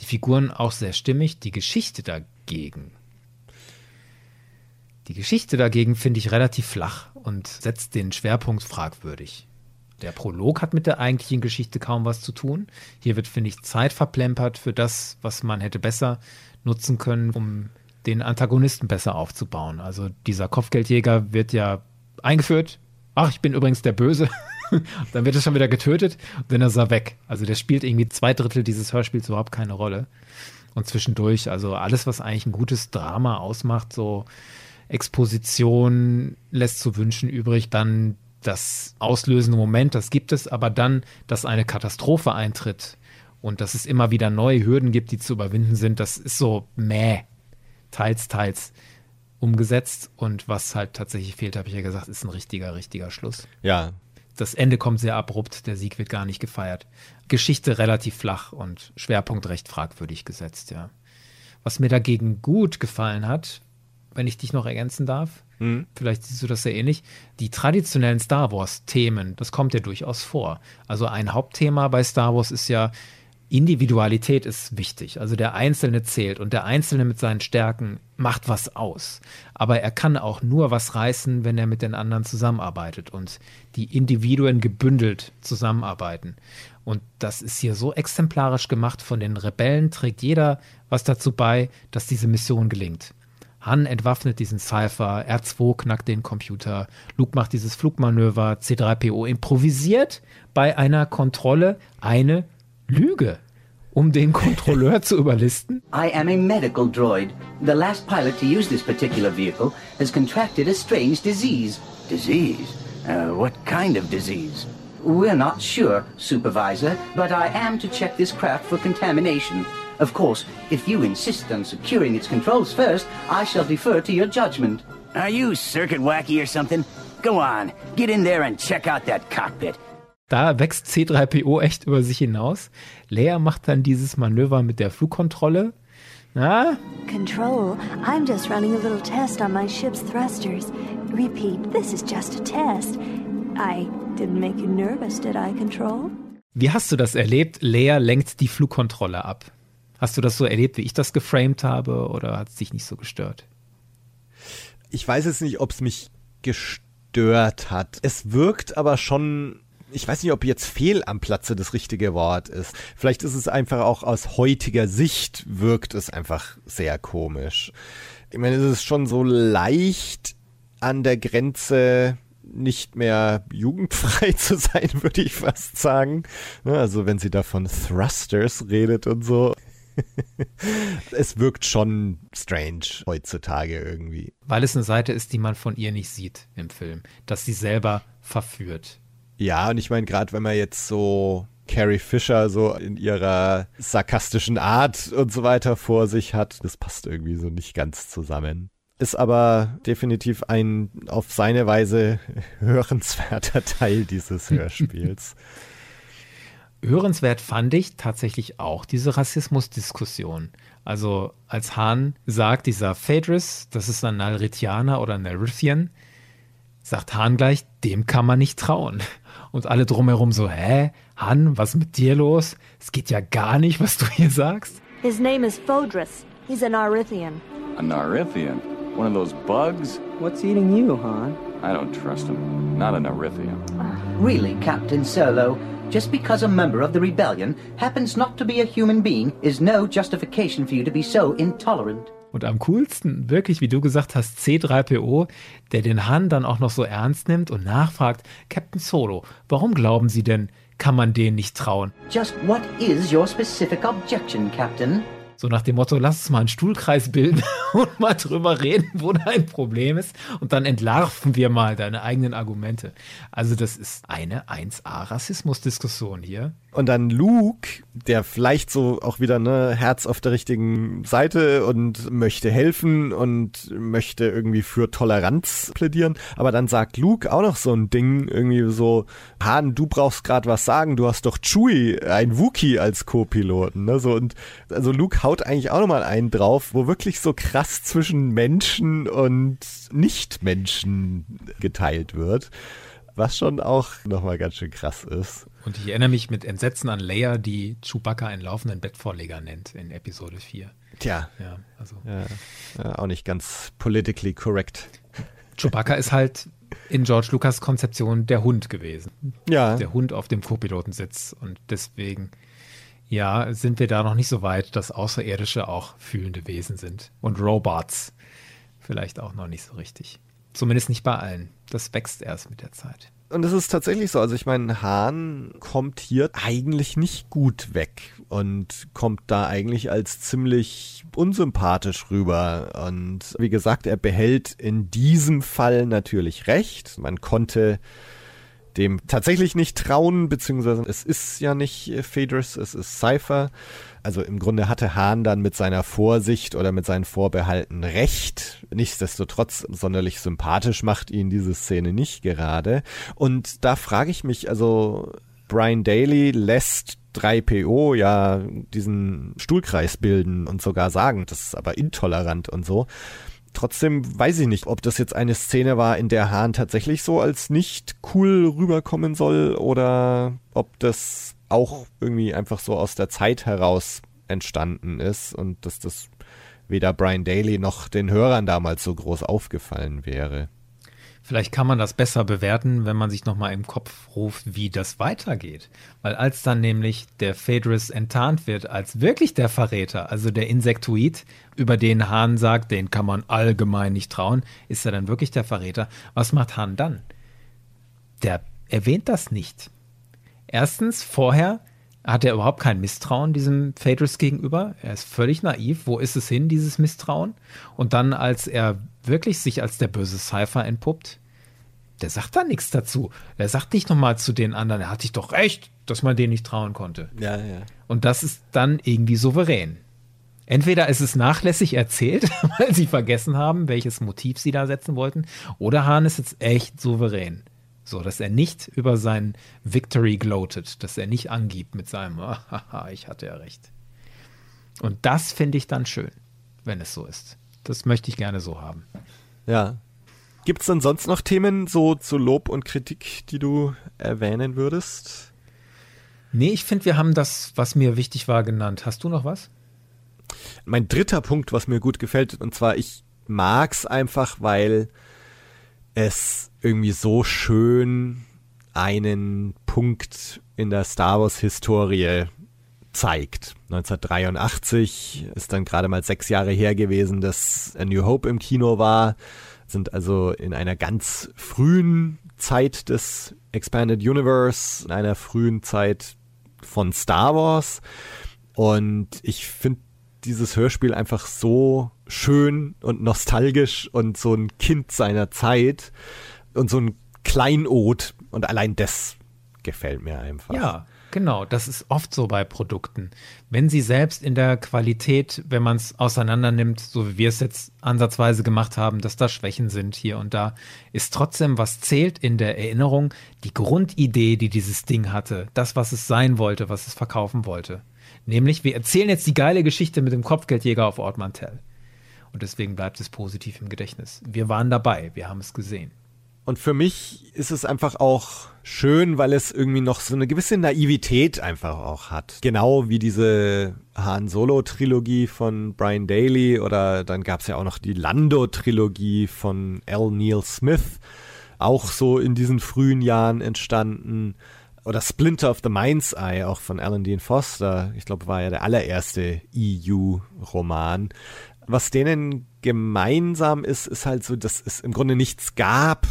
Die Figuren auch sehr stimmig. Die Geschichte dagegen die Geschichte dagegen finde ich relativ flach und setzt den Schwerpunkt fragwürdig. Der Prolog hat mit der eigentlichen Geschichte kaum was zu tun. Hier wird, finde ich, Zeit verplempert für das, was man hätte besser nutzen können, um den Antagonisten besser aufzubauen. Also dieser Kopfgeldjäger wird ja eingeführt. Ach, ich bin übrigens der Böse. dann wird er schon wieder getötet und dann ist er weg. Also der spielt irgendwie zwei Drittel dieses Hörspiels überhaupt keine Rolle. Und zwischendurch, also alles, was eigentlich ein gutes Drama ausmacht, so Exposition lässt zu wünschen übrig. Dann das auslösende Moment, das gibt es, aber dann, dass eine Katastrophe eintritt und dass es immer wieder neue Hürden gibt, die zu überwinden sind, das ist so mäh, teils, teils umgesetzt. Und was halt tatsächlich fehlt, habe ich ja gesagt, ist ein richtiger, richtiger Schluss. Ja. Das Ende kommt sehr abrupt, der Sieg wird gar nicht gefeiert. Geschichte relativ flach und Schwerpunkt recht fragwürdig gesetzt, ja. Was mir dagegen gut gefallen hat, wenn ich dich noch ergänzen darf. Mhm. Vielleicht siehst du das sehr ähnlich. Die traditionellen Star Wars-Themen, das kommt ja durchaus vor. Also ein Hauptthema bei Star Wars ist ja, Individualität ist wichtig. Also der Einzelne zählt und der Einzelne mit seinen Stärken macht was aus. Aber er kann auch nur was reißen, wenn er mit den anderen zusammenarbeitet und die Individuen gebündelt zusammenarbeiten. Und das ist hier so exemplarisch gemacht. Von den Rebellen trägt jeder was dazu bei, dass diese Mission gelingt. Han entwaffnet diesen Cypher, R2 knackt den Computer, Luke macht dieses Flugmanöver, C3PO improvisiert bei einer Kontrolle eine Lüge, um den Kontrolleur zu überlisten. I am a medical droid. The last pilot to use this particular vehicle has contracted a strange disease. Disease? Uh, what kind of disease? We're not sure, Supervisor, but I am to check this craft for contamination. Of course, if you insist on securing its controls first, I shall defer to your judgment. Are you circuit wacky or something? Go on, get in there and check out that cockpit. Da wächst C3PO echt über sich hinaus. Leia macht dann dieses Manöver mit der Flugkontrolle. Na? Control, I'm just running a little test on my ship's thrusters. Repeat, this is just a test. I didn't make you nervous, did I, Control? Wie hast du das erlebt? Lea lenkt die Flugkontrolle ab. Hast du das so erlebt, wie ich das geframed habe, oder hat es dich nicht so gestört? Ich weiß jetzt nicht, ob es mich gestört hat. Es wirkt aber schon ich weiß nicht, ob jetzt fehl am Platze das richtige Wort ist. Vielleicht ist es einfach auch aus heutiger Sicht wirkt es einfach sehr komisch. Ich meine, es ist schon so leicht an der Grenze nicht mehr jugendfrei zu sein, würde ich fast sagen. Also wenn sie da von Thrusters redet und so. es wirkt schon strange heutzutage irgendwie. Weil es eine Seite ist, die man von ihr nicht sieht im Film, dass sie selber verführt. Ja, und ich meine, gerade wenn man jetzt so Carrie Fisher so in ihrer sarkastischen Art und so weiter vor sich hat, das passt irgendwie so nicht ganz zusammen. Ist aber definitiv ein auf seine Weise hörenswerter Teil dieses Hörspiels. Hörenswert fand ich tatsächlich auch diese Rassismusdiskussion. Also als Hahn sagt, dieser Phaedrus, das ist ein Nalrithianer oder Narithian, sagt Hahn gleich, dem kann man nicht trauen. Und alle drumherum so, hä? Han, was ist mit dir los? Es geht ja gar nicht, was du hier sagst. His name is Phodrus. He's a Narithian. A Narithian? One of those bugs? What's eating you, Han? I don't trust him. Not a Narithian. Really, Captain Solo, just because a member of the rebellion happens not to be a human being is no justification for you to be so intolerant. Und am coolsten, wirklich, wie du gesagt hast, C3PO, der den Han dann auch noch so ernst nimmt und nachfragt, Captain Solo, warum glauben Sie denn, kann man denen nicht trauen? Just what is your specific objection, Captain? So nach dem Motto, lass uns mal einen Stuhlkreis bilden und mal drüber reden, wo dein Problem ist. Und dann entlarven wir mal deine eigenen Argumente. Also das ist eine 1A-Rassismus-Diskussion hier. Und dann Luke, der vielleicht so auch wieder ne Herz auf der richtigen Seite und möchte helfen und möchte irgendwie für Toleranz plädieren, aber dann sagt Luke auch noch so ein Ding irgendwie so, Han, du brauchst gerade was sagen, du hast doch Chewie, ein Wookie als Co-Piloten, ne? So und also Luke haut eigentlich auch nochmal einen drauf, wo wirklich so krass zwischen Menschen und Nichtmenschen geteilt wird was schon auch nochmal ganz schön krass ist. Und ich erinnere mich mit Entsetzen an Leia, die Chewbacca einen laufenden Bettvorleger nennt in Episode 4. Tja. Ja, also. Ja, ja, auch nicht ganz politically correct. Chewbacca ist halt in George Lucas Konzeption der Hund gewesen. Ja. Der Hund auf dem Co-Pilotensitz. Und deswegen, ja, sind wir da noch nicht so weit, dass Außerirdische auch fühlende Wesen sind. Und Robots vielleicht auch noch nicht so richtig. Zumindest nicht bei allen. Das wächst erst mit der Zeit. Und es ist tatsächlich so. Also ich meine, Hahn kommt hier eigentlich nicht gut weg und kommt da eigentlich als ziemlich unsympathisch rüber. Und wie gesagt, er behält in diesem Fall natürlich recht. Man konnte dem tatsächlich nicht trauen, beziehungsweise es ist ja nicht Phaedrus, es ist Cypher. Also im Grunde hatte Hahn dann mit seiner Vorsicht oder mit seinen Vorbehalten recht. Nichtsdestotrotz sonderlich sympathisch macht ihn diese Szene nicht gerade. Und da frage ich mich, also Brian Daly lässt 3PO ja diesen Stuhlkreis bilden und sogar sagen, das ist aber intolerant und so. Trotzdem weiß ich nicht, ob das jetzt eine Szene war, in der Hahn tatsächlich so als nicht cool rüberkommen soll oder ob das auch irgendwie einfach so aus der Zeit heraus entstanden ist und dass das weder Brian Daly noch den Hörern damals so groß aufgefallen wäre. Vielleicht kann man das besser bewerten, wenn man sich nochmal im Kopf ruft, wie das weitergeht. Weil als dann nämlich der Phaedrus enttarnt wird als wirklich der Verräter, also der Insektoid, über den Hahn sagt, den kann man allgemein nicht trauen, ist er dann wirklich der Verräter. Was macht Hahn dann? Der erwähnt das nicht. Erstens, vorher hat er überhaupt kein Misstrauen diesem Phaedrus gegenüber. Er ist völlig naiv. Wo ist es hin, dieses Misstrauen? Und dann, als er wirklich sich als der böse Cypher entpuppt, der sagt da nichts dazu. Er sagt nicht nochmal zu den anderen, er hat sich doch recht, dass man denen nicht trauen konnte. Ja, ja. Und das ist dann irgendwie souverän. Entweder ist es nachlässig erzählt, weil sie vergessen haben, welches Motiv sie da setzen wollten, oder Hahn ist jetzt echt souverän. So, dass er nicht über sein Victory gloatet, dass er nicht angibt mit seinem, haha, ich hatte ja recht. Und das finde ich dann schön, wenn es so ist. Das möchte ich gerne so haben. Ja. Gibt es denn sonst noch Themen so zu Lob und Kritik, die du erwähnen würdest? Nee, ich finde, wir haben das, was mir wichtig war, genannt. Hast du noch was? Mein dritter Punkt, was mir gut gefällt, und zwar, ich mag's einfach, weil es irgendwie so schön einen Punkt in der Star Wars Historie zeigt. 1983 ist dann gerade mal sechs Jahre her gewesen, dass A New Hope im Kino war. Sind also in einer ganz frühen Zeit des Expanded Universe, in einer frühen Zeit von Star Wars. Und ich finde dieses Hörspiel einfach so schön und nostalgisch und so ein Kind seiner Zeit und so ein Kleinod. Und allein das gefällt mir einfach. Ja, genau. Das ist oft so bei Produkten. Wenn sie selbst in der Qualität, wenn man es auseinander nimmt, so wie wir es jetzt ansatzweise gemacht haben, dass da Schwächen sind hier und da, ist trotzdem, was zählt in der Erinnerung, die Grundidee, die dieses Ding hatte. Das, was es sein wollte, was es verkaufen wollte. Nämlich, wir erzählen jetzt die geile Geschichte mit dem Kopfgeldjäger auf Ort Mantell. Und deswegen bleibt es positiv im Gedächtnis. Wir waren dabei, wir haben es gesehen. Und für mich ist es einfach auch schön, weil es irgendwie noch so eine gewisse Naivität einfach auch hat. Genau wie diese Han Solo-Trilogie von Brian Daly oder dann gab es ja auch noch die Lando-Trilogie von L. Neil Smith, auch so in diesen frühen Jahren entstanden. Oder Splinter of the Mind's Eye, auch von Alan Dean Foster. Ich glaube, war ja der allererste EU-Roman. Was denen gemeinsam ist, ist halt so, dass es im Grunde nichts gab,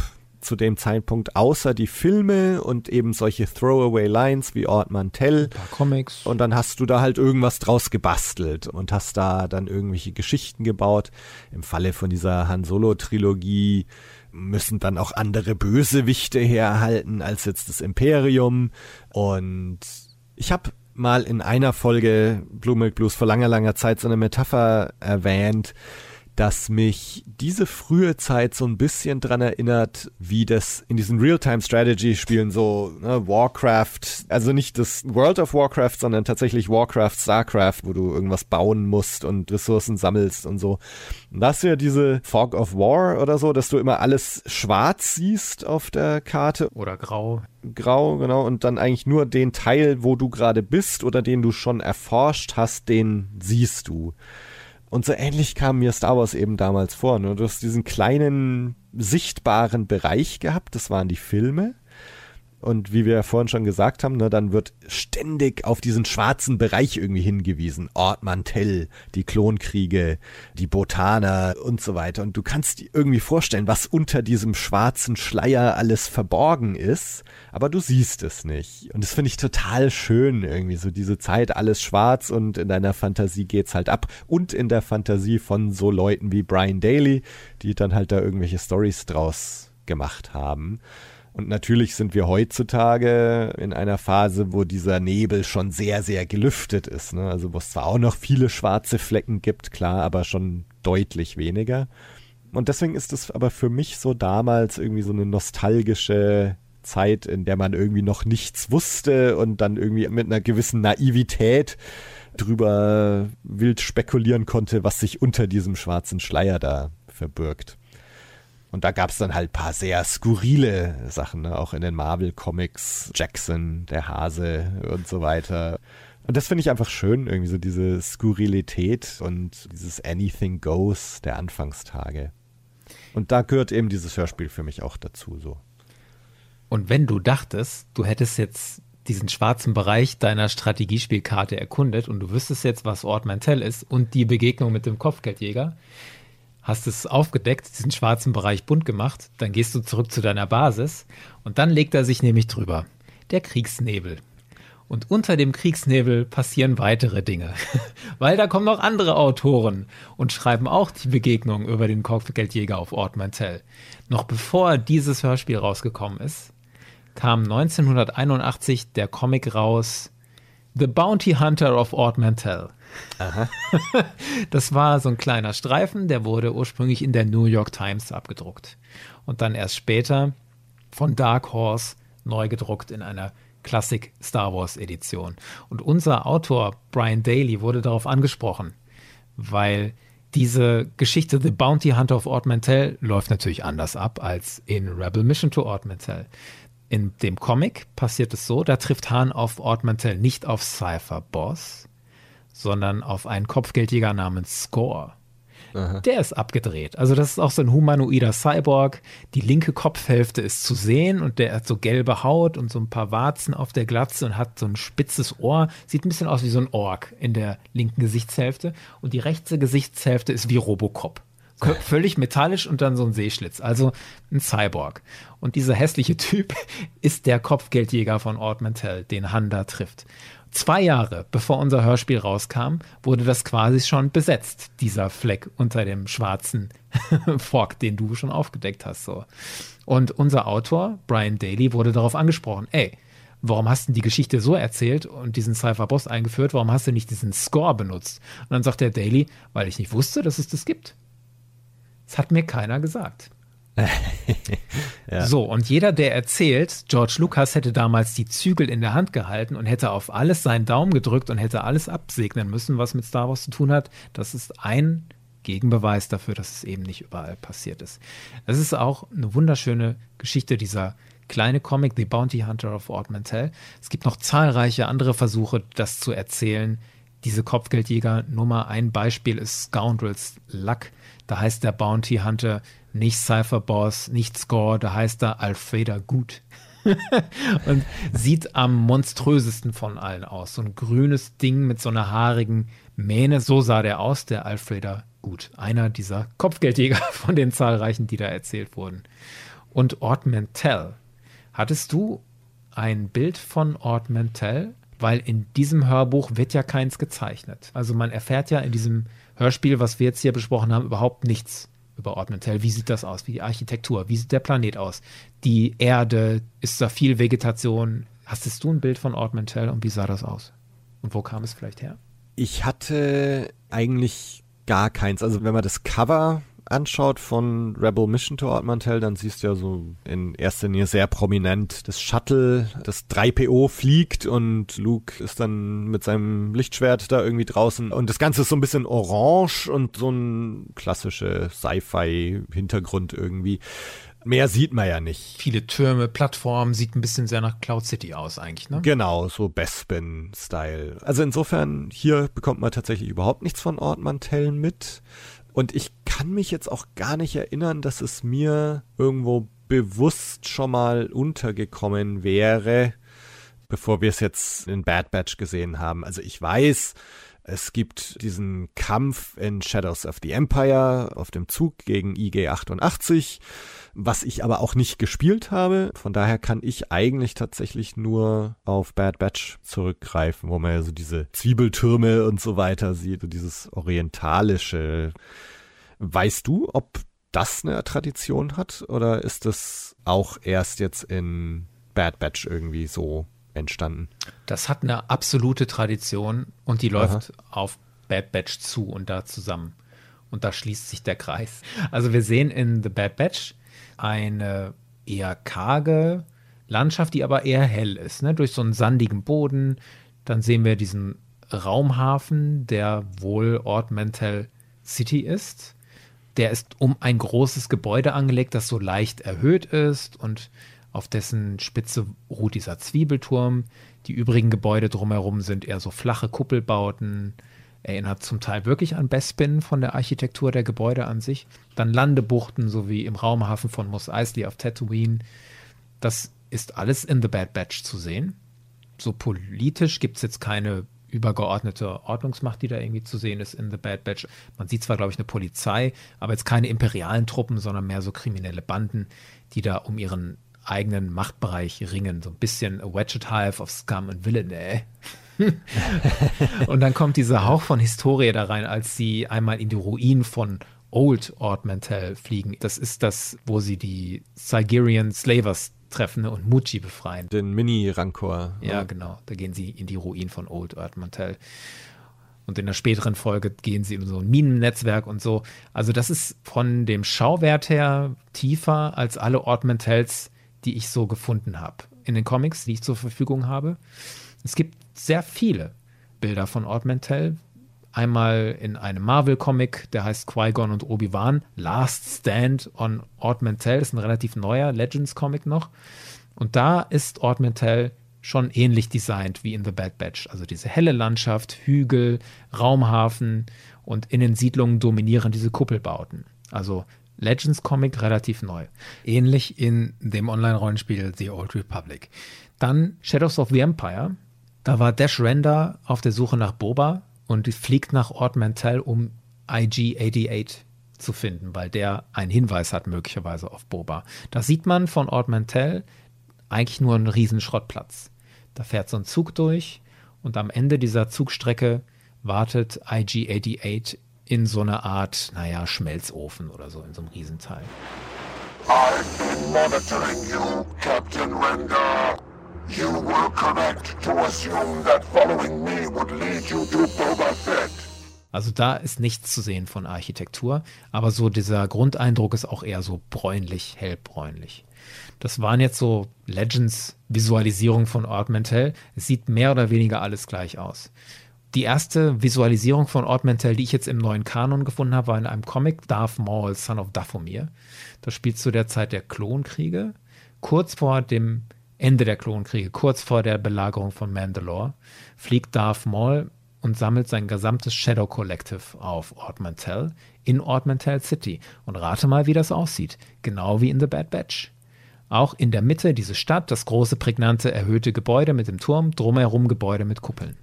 zu dem Zeitpunkt, außer die Filme und eben solche Throwaway Lines wie Ort Mantell. Comics. Und dann hast du da halt irgendwas draus gebastelt und hast da dann irgendwelche Geschichten gebaut. Im Falle von dieser Han Solo Trilogie müssen dann auch andere Bösewichte herhalten als jetzt das Imperium. Und ich habe mal in einer Folge Blue Milk Blues vor langer, langer Zeit so eine Metapher erwähnt, dass mich diese frühe Zeit so ein bisschen dran erinnert, wie das in diesen Real-Time-Strategy-Spielen so ne, Warcraft, also nicht das World of Warcraft, sondern tatsächlich Warcraft, Starcraft, wo du irgendwas bauen musst und Ressourcen sammelst und so. Und da hast du ja diese Fog of War oder so, dass du immer alles schwarz siehst auf der Karte. Oder grau. Grau, genau. Und dann eigentlich nur den Teil, wo du gerade bist oder den du schon erforscht hast, den siehst du. Und so ähnlich kam mir Star Wars eben damals vor. Ne? Du hast diesen kleinen sichtbaren Bereich gehabt, das waren die Filme. Und wie wir ja vorhin schon gesagt haben, ne, dann wird ständig auf diesen schwarzen Bereich irgendwie hingewiesen. Ort Mantell, die Klonkriege, die Botaner und so weiter. Und du kannst dir irgendwie vorstellen, was unter diesem schwarzen Schleier alles verborgen ist, aber du siehst es nicht. Und das finde ich total schön irgendwie, so diese Zeit, alles schwarz und in deiner Fantasie geht's halt ab. Und in der Fantasie von so Leuten wie Brian Daly, die dann halt da irgendwelche Stories draus gemacht haben. Und natürlich sind wir heutzutage in einer Phase, wo dieser Nebel schon sehr, sehr gelüftet ist. Ne? Also wo es zwar auch noch viele schwarze Flecken gibt, klar, aber schon deutlich weniger. Und deswegen ist es aber für mich so damals irgendwie so eine nostalgische Zeit, in der man irgendwie noch nichts wusste und dann irgendwie mit einer gewissen Naivität drüber wild spekulieren konnte, was sich unter diesem schwarzen Schleier da verbirgt. Und da gab es dann halt ein paar sehr skurrile Sachen, ne? auch in den Marvel-Comics, Jackson, der Hase und so weiter. Und das finde ich einfach schön, irgendwie so diese Skurrilität und dieses Anything Goes der Anfangstage. Und da gehört eben dieses Hörspiel für mich auch dazu so. Und wenn du dachtest, du hättest jetzt diesen schwarzen Bereich deiner Strategiespielkarte erkundet und du wüsstest jetzt, was Ort Mantell ist und die Begegnung mit dem Kopfgeldjäger, hast es aufgedeckt, diesen schwarzen Bereich bunt gemacht, dann gehst du zurück zu deiner Basis und dann legt er sich nämlich drüber. Der Kriegsnebel. Und unter dem Kriegsnebel passieren weitere Dinge, weil da kommen noch andere Autoren und schreiben auch die Begegnung über den Kopfgeldjäger auf Ort Mantell. Noch bevor dieses Hörspiel rausgekommen ist, kam 1981 der Comic raus The Bounty Hunter of Ort Mantell. Aha. Das war so ein kleiner Streifen, der wurde ursprünglich in der New York Times abgedruckt und dann erst später von Dark Horse neu gedruckt in einer Classic Star Wars Edition. Und unser Autor Brian Daly wurde darauf angesprochen, weil diese Geschichte The Bounty Hunter of Ort Mantell läuft natürlich anders ab als in Rebel Mission to Ort Mantell. In dem Comic passiert es so, da trifft Hahn auf Ort Mantell nicht auf Cypher Boss, sondern auf einen Kopfgeldjäger namens Score. Aha. Der ist abgedreht. Also das ist auch so ein humanoider Cyborg. Die linke Kopfhälfte ist zu sehen und der hat so gelbe Haut und so ein paar Warzen auf der Glatze und hat so ein spitzes Ohr. Sieht ein bisschen aus wie so ein Ork in der linken Gesichtshälfte. Und die rechte Gesichtshälfte ist wie Robocop. Völlig metallisch und dann so ein Seeschlitz. Also ein Cyborg. Und dieser hässliche Typ ist der Kopfgeldjäger von Ord Mantell, den Handa trifft. Zwei Jahre bevor unser Hörspiel rauskam, wurde das quasi schon besetzt, dieser Fleck unter dem schwarzen Fork, den du schon aufgedeckt hast. So. Und unser Autor, Brian Daly, wurde darauf angesprochen, ey, warum hast du die Geschichte so erzählt und diesen Cypher Boss eingeführt, warum hast du nicht diesen Score benutzt? Und dann sagt der Daly, weil ich nicht wusste, dass es das gibt. Das hat mir keiner gesagt. ja. So, und jeder, der erzählt, George Lucas hätte damals die Zügel in der Hand gehalten und hätte auf alles seinen Daumen gedrückt und hätte alles absegnen müssen, was mit Star Wars zu tun hat, das ist ein Gegenbeweis dafür, dass es eben nicht überall passiert ist. Es ist auch eine wunderschöne Geschichte dieser kleine Comic, The Bounty Hunter of Ord Mantell. Es gibt noch zahlreiche andere Versuche, das zu erzählen. Diese Kopfgeldjäger Nummer ein Beispiel ist Scoundrels Luck. Da heißt der Bounty Hunter nicht Cypher Boss, nicht Score, da heißt er Alfreda Gut. und sieht am monströsesten von allen aus. So ein grünes Ding mit so einer haarigen Mähne. So sah der aus, der Alfreda Gut. Einer dieser Kopfgeldjäger von den zahlreichen, die da erzählt wurden. Und Ort Mantell. Hattest du ein Bild von Ort Mantell? Weil in diesem Hörbuch wird ja keins gezeichnet. Also man erfährt ja in diesem Hörspiel, was wir jetzt hier besprochen haben, überhaupt nichts über Ortmantel. Wie sieht das aus? Wie die Architektur? Wie sieht der Planet aus? Die Erde? Ist da viel Vegetation? Hast du ein Bild von Ortmantel und wie sah das aus? Und wo kam es vielleicht her? Ich hatte eigentlich gar keins. Also wenn man das Cover anschaut von Rebel Mission to Ort Mantell, dann siehst du ja so in erster Linie sehr prominent das Shuttle, das 3PO fliegt und Luke ist dann mit seinem Lichtschwert da irgendwie draußen und das Ganze ist so ein bisschen orange und so ein klassischer Sci-Fi-Hintergrund irgendwie. Mehr sieht man ja nicht. Viele Türme, Plattformen, sieht ein bisschen sehr nach Cloud City aus eigentlich, ne? Genau, so Bespin-Style. Also insofern, hier bekommt man tatsächlich überhaupt nichts von Ort Mantell mit. Und ich kann mich jetzt auch gar nicht erinnern, dass es mir irgendwo bewusst schon mal untergekommen wäre, bevor wir es jetzt in Bad Batch gesehen haben. Also ich weiß, es gibt diesen Kampf in Shadows of the Empire auf dem Zug gegen IG-88, was ich aber auch nicht gespielt habe. Von daher kann ich eigentlich tatsächlich nur auf Bad Batch zurückgreifen, wo man ja so diese Zwiebeltürme und so weiter sieht, so dieses orientalische. Weißt du, ob das eine Tradition hat oder ist das auch erst jetzt in Bad Batch irgendwie so entstanden. Das hat eine absolute Tradition und die läuft Aha. auf Bad Batch zu und da zusammen. Und da schließt sich der Kreis. Also wir sehen in The Bad Batch eine eher karge Landschaft, die aber eher hell ist, ne? durch so einen sandigen Boden. Dann sehen wir diesen Raumhafen, der wohl Ort Mental City ist. Der ist um ein großes Gebäude angelegt, das so leicht erhöht ist und auf dessen Spitze ruht dieser Zwiebelturm. Die übrigen Gebäude drumherum sind eher so flache Kuppelbauten. Erinnert zum Teil wirklich an Bespin von der Architektur der Gebäude an sich. Dann Landebuchten, so wie im Raumhafen von Mos Eisley auf Tatooine. Das ist alles in The Bad Batch zu sehen. So politisch gibt es jetzt keine übergeordnete Ordnungsmacht, die da irgendwie zu sehen ist in The Bad Batch. Man sieht zwar, glaube ich, eine Polizei, aber jetzt keine imperialen Truppen, sondern mehr so kriminelle Banden, die da um ihren eigenen Machtbereich ringen. So ein bisschen a Wedget Hive of Scum and Villainy. und dann kommt dieser Hauch von Historie da rein, als sie einmal in die Ruinen von Old Ord Mantell fliegen. Das ist das, wo sie die Sigerian Slavers treffen ne, und Muji befreien. Den Mini-Rancor. Ja, genau. Da gehen sie in die Ruinen von Old Ord Mantell. Und in der späteren Folge gehen sie in so ein Minennetzwerk und so. Also das ist von dem Schauwert her tiefer als alle Ord Mantells die ich so gefunden habe. In den Comics, die ich zur Verfügung habe. Es gibt sehr viele Bilder von Ord Mantell. Einmal in einem Marvel-Comic, der heißt Qui-Gon und Obi-Wan. Last Stand on Ord Mantell ist ein relativ neuer Legends-Comic noch. Und da ist Ord Mantell schon ähnlich designt wie in The Bad Batch. Also diese helle Landschaft, Hügel, Raumhafen und in den Siedlungen dominieren diese Kuppelbauten. Also Legends Comic relativ neu. Ähnlich in dem Online-Rollenspiel The Old Republic. Dann Shadows of the Empire. Da war Dash Render auf der Suche nach Boba und fliegt nach Ord Mantell, um IG-88 zu finden, weil der einen Hinweis hat möglicherweise auf Boba. Da sieht man von Ord Mantell eigentlich nur einen riesen Schrottplatz. Da fährt so ein Zug durch und am Ende dieser Zugstrecke wartet IG-88 in so einer Art, naja, Schmelzofen oder so, in so einem Riesenteil. I've been monitoring you, Captain Render. You were correct to assume that following me would lead you to Boba Fett. Also da ist nichts zu sehen von Architektur, aber so dieser Grundeindruck ist auch eher so bräunlich, hellbräunlich. Das waren jetzt so Legends-Visualisierungen von Ord Mantell. Es sieht mehr oder weniger alles gleich aus. Die erste Visualisierung von Ord Mantell, die ich jetzt im neuen Kanon gefunden habe, war in einem Comic, Darth Maul, Son of Dathomir. Das spielt zu der Zeit der Klonkriege, kurz vor dem Ende der Klonkriege, kurz vor der Belagerung von Mandalore, fliegt Darth Maul und sammelt sein gesamtes Shadow Collective auf Ord Mantell in Ord Mantell City. Und rate mal, wie das aussieht. Genau wie in The Bad Batch. Auch in der Mitte diese Stadt, das große, prägnante, erhöhte Gebäude mit dem Turm, drumherum Gebäude mit Kuppeln.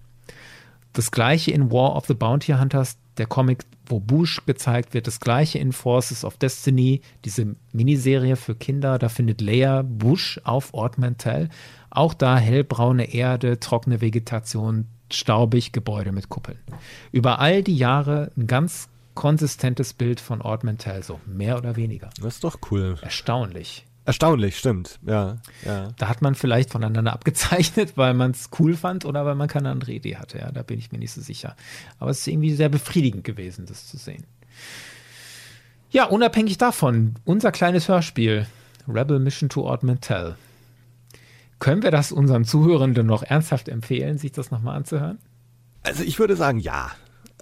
Das gleiche in War of the Bounty Hunters, der Comic, wo Bush gezeigt wird, das gleiche in Forces of Destiny, diese Miniserie für Kinder, da findet Leia Bush auf Ort Mantell. Auch da hellbraune Erde, trockene Vegetation, staubig, Gebäude mit Kuppeln. Über all die Jahre ein ganz konsistentes Bild von Ort Mantell, so mehr oder weniger. Das ist doch cool. Erstaunlich. Erstaunlich, stimmt. Ja, ja. Da hat man vielleicht voneinander abgezeichnet, weil man es cool fand oder weil man keine andere Idee hatte. Ja, da bin ich mir nicht so sicher. Aber es ist irgendwie sehr befriedigend gewesen, das zu sehen. Ja, unabhängig davon, unser kleines Hörspiel Rebel Mission to Ord. Können wir das unseren Zuhörenden noch ernsthaft empfehlen, sich das nochmal anzuhören? Also ich würde sagen, ja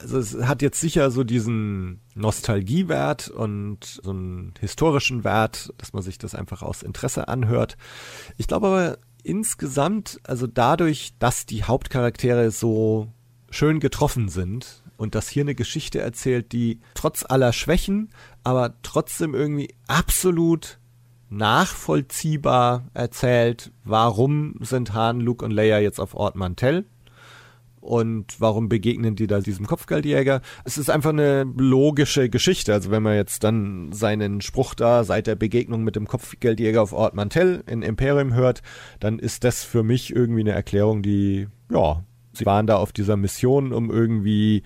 also es hat jetzt sicher so diesen Nostalgiewert und so einen historischen Wert, dass man sich das einfach aus Interesse anhört. Ich glaube aber insgesamt, also dadurch, dass die Hauptcharaktere so schön getroffen sind und dass hier eine Geschichte erzählt, die trotz aller Schwächen, aber trotzdem irgendwie absolut nachvollziehbar erzählt, warum sind Han, Luke und Leia jetzt auf Ort Mantell und warum begegnen die da diesem Kopfgeldjäger? Es ist einfach eine logische Geschichte. Also wenn man jetzt dann seinen Spruch da seit der Begegnung mit dem Kopfgeldjäger auf Ort Mantell in Imperium hört, dann ist das für mich irgendwie eine Erklärung, die, ja, sie waren da auf dieser Mission, um irgendwie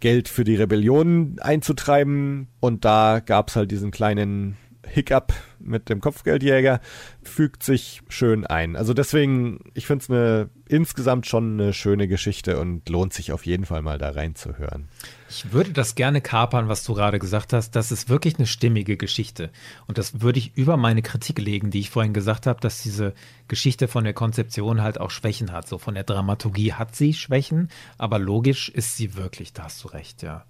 Geld für die Rebellion einzutreiben und da gab's halt diesen kleinen Hiccup mit dem Kopfgeldjäger fügt sich schön ein. Also deswegen, ich finde es insgesamt schon eine schöne Geschichte und lohnt sich auf jeden Fall mal da reinzuhören. Ich würde das gerne kapern, was du gerade gesagt hast. Das ist wirklich eine stimmige Geschichte. Und das würde ich über meine Kritik legen, die ich vorhin gesagt habe, dass diese Geschichte von der Konzeption halt auch Schwächen hat. So von der Dramaturgie hat sie Schwächen, aber logisch ist sie wirklich, da hast du recht, ja.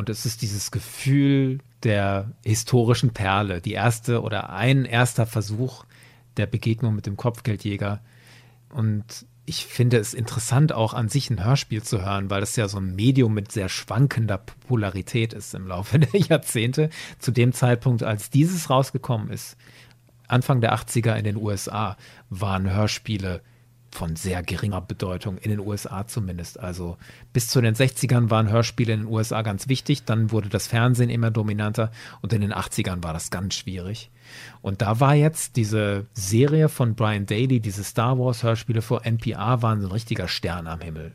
Und es ist dieses Gefühl der historischen Perle, die erste oder ein erster Versuch der Begegnung mit dem Kopfgeldjäger. Und ich finde es interessant, auch an sich ein Hörspiel zu hören, weil es ja so ein Medium mit sehr schwankender Popularität ist im Laufe der Jahrzehnte. Zu dem Zeitpunkt, als dieses rausgekommen ist, Anfang der 80er in den USA, waren Hörspiele von sehr geringer Bedeutung, in den USA zumindest. Also bis zu den 60ern waren Hörspiele in den USA ganz wichtig, dann wurde das Fernsehen immer dominanter und in den 80ern war das ganz schwierig. Und da war jetzt diese Serie von Brian Daly, diese Star Wars Hörspiele vor NPR, waren so ein richtiger Stern am Himmel.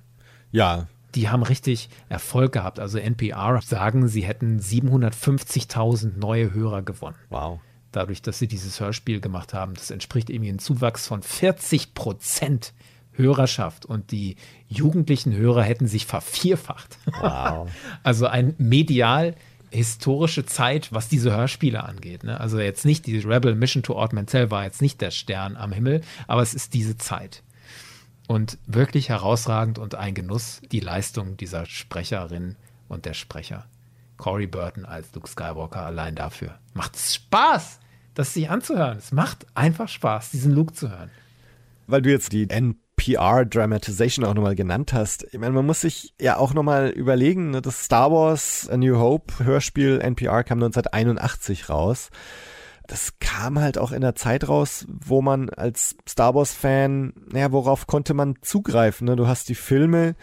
Ja. Die haben richtig Erfolg gehabt. Also NPR sagen, sie hätten 750.000 neue Hörer gewonnen. Wow dadurch, dass sie dieses Hörspiel gemacht haben. Das entspricht irgendwie einem Zuwachs von 40 Prozent Hörerschaft und die jugendlichen Hörer hätten sich vervierfacht. Wow. also ein medial historische Zeit, was diese Hörspiele angeht. Ne? Also jetzt nicht die Rebel Mission to Ord Mantell war jetzt nicht der Stern am Himmel, aber es ist diese Zeit. Und wirklich herausragend und ein Genuss die Leistung dieser Sprecherin und der Sprecher. Corey Burton als Luke Skywalker allein dafür. Macht Spaß! Das sich anzuhören. Es macht einfach Spaß, diesen Luke zu hören. Weil du jetzt die NPR Dramatization auch nochmal genannt hast. Ich meine, man muss sich ja auch nochmal überlegen, ne, das Star Wars A New Hope Hörspiel NPR kam 1981 raus das kam halt auch in der Zeit raus, wo man als Star Wars-Fan, naja, worauf konnte man zugreifen? Ne? Du hast die Filme,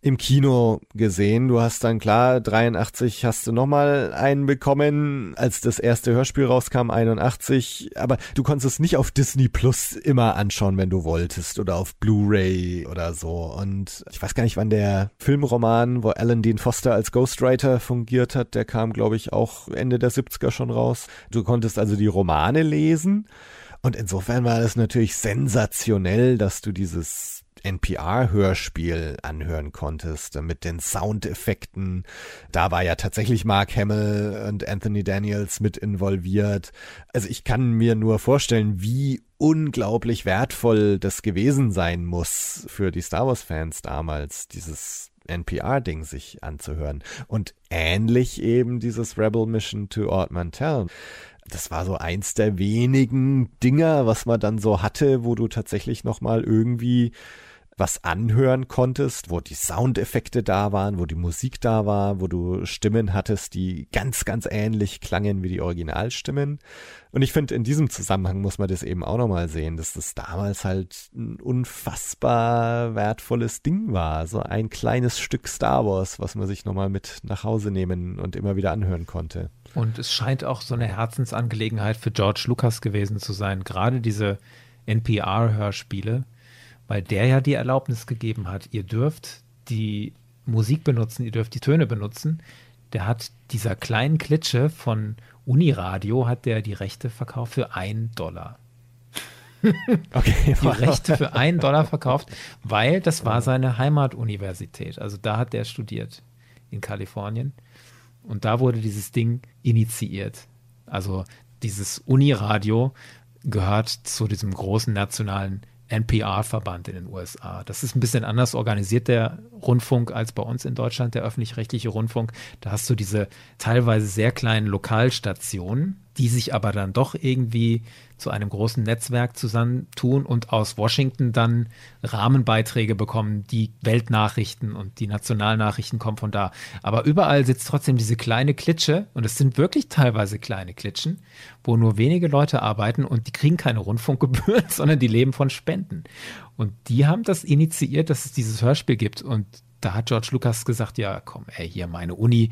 im Kino gesehen. Du hast dann klar, 83 hast du nochmal einen bekommen, als das erste Hörspiel rauskam, 81. Aber du konntest es nicht auf Disney Plus immer anschauen, wenn du wolltest oder auf Blu-ray oder so. Und ich weiß gar nicht, wann der Filmroman, wo Alan Dean Foster als Ghostwriter fungiert hat, der kam, glaube ich, auch Ende der 70er schon raus. Du konntest also die Romane lesen. Und insofern war es natürlich sensationell, dass du dieses NPR-Hörspiel anhören konntest mit den Soundeffekten. Da war ja tatsächlich Mark Hamill und Anthony Daniels mit involviert. Also ich kann mir nur vorstellen, wie unglaublich wertvoll das gewesen sein muss für die Star Wars-Fans damals, dieses NPR-Ding sich anzuhören. Und ähnlich eben dieses Rebel Mission to Ord Mantell das war so eins der wenigen Dinger, was man dann so hatte, wo du tatsächlich nochmal irgendwie was anhören konntest, wo die Soundeffekte da waren, wo die Musik da war, wo du Stimmen hattest, die ganz, ganz ähnlich klangen wie die Originalstimmen. Und ich finde, in diesem Zusammenhang muss man das eben auch nochmal sehen, dass das damals halt ein unfassbar wertvolles Ding war. So ein kleines Stück Star Wars, was man sich nochmal mit nach Hause nehmen und immer wieder anhören konnte. Und es scheint auch so eine Herzensangelegenheit für George Lucas gewesen zu sein. Gerade diese NPR-Hörspiele, weil der ja die Erlaubnis gegeben hat, ihr dürft die Musik benutzen, ihr dürft die Töne benutzen. Der hat dieser kleinen Klitsche von Uniradio, hat der die Rechte verkauft für einen Dollar. okay, die Rechte für einen Dollar verkauft, weil das war seine Heimatuniversität. Also da hat der studiert in Kalifornien. Und da wurde dieses Ding initiiert. Also dieses Uniradio gehört zu diesem großen nationalen NPR-Verband in den USA. Das ist ein bisschen anders organisiert, der Rundfunk, als bei uns in Deutschland, der öffentlich-rechtliche Rundfunk. Da hast du diese teilweise sehr kleinen Lokalstationen, die sich aber dann doch irgendwie zu einem großen Netzwerk zusammentun und aus Washington dann Rahmenbeiträge bekommen, die Weltnachrichten und die Nationalnachrichten kommen von da. Aber überall sitzt trotzdem diese kleine Klitsche und es sind wirklich teilweise kleine Klitschen, wo nur wenige Leute arbeiten und die kriegen keine Rundfunkgebühren, sondern die leben von Spenden. Und die haben das initiiert, dass es dieses Hörspiel gibt und da hat George Lucas gesagt, ja, komm, ey, hier meine Uni,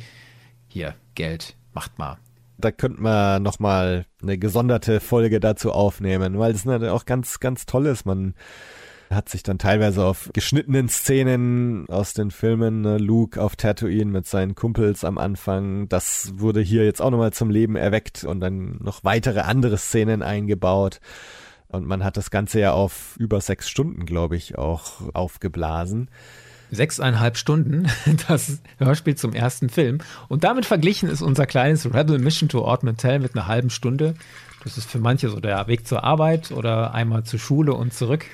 hier Geld, macht mal. Da könnten wir nochmal eine gesonderte Folge dazu aufnehmen, weil das natürlich auch ganz, ganz toll ist. Man hat sich dann teilweise auf geschnittenen Szenen aus den Filmen, ne, Luke auf Tatooine mit seinen Kumpels am Anfang, das wurde hier jetzt auch nochmal zum Leben erweckt und dann noch weitere andere Szenen eingebaut. Und man hat das Ganze ja auf über sechs Stunden, glaube ich, auch aufgeblasen sechseinhalb Stunden das Hörspiel zum ersten Film. Und damit verglichen ist unser kleines Rebel Mission to Ord Mantell mit einer halben Stunde. Das ist für manche so der Weg zur Arbeit oder einmal zur Schule und zurück.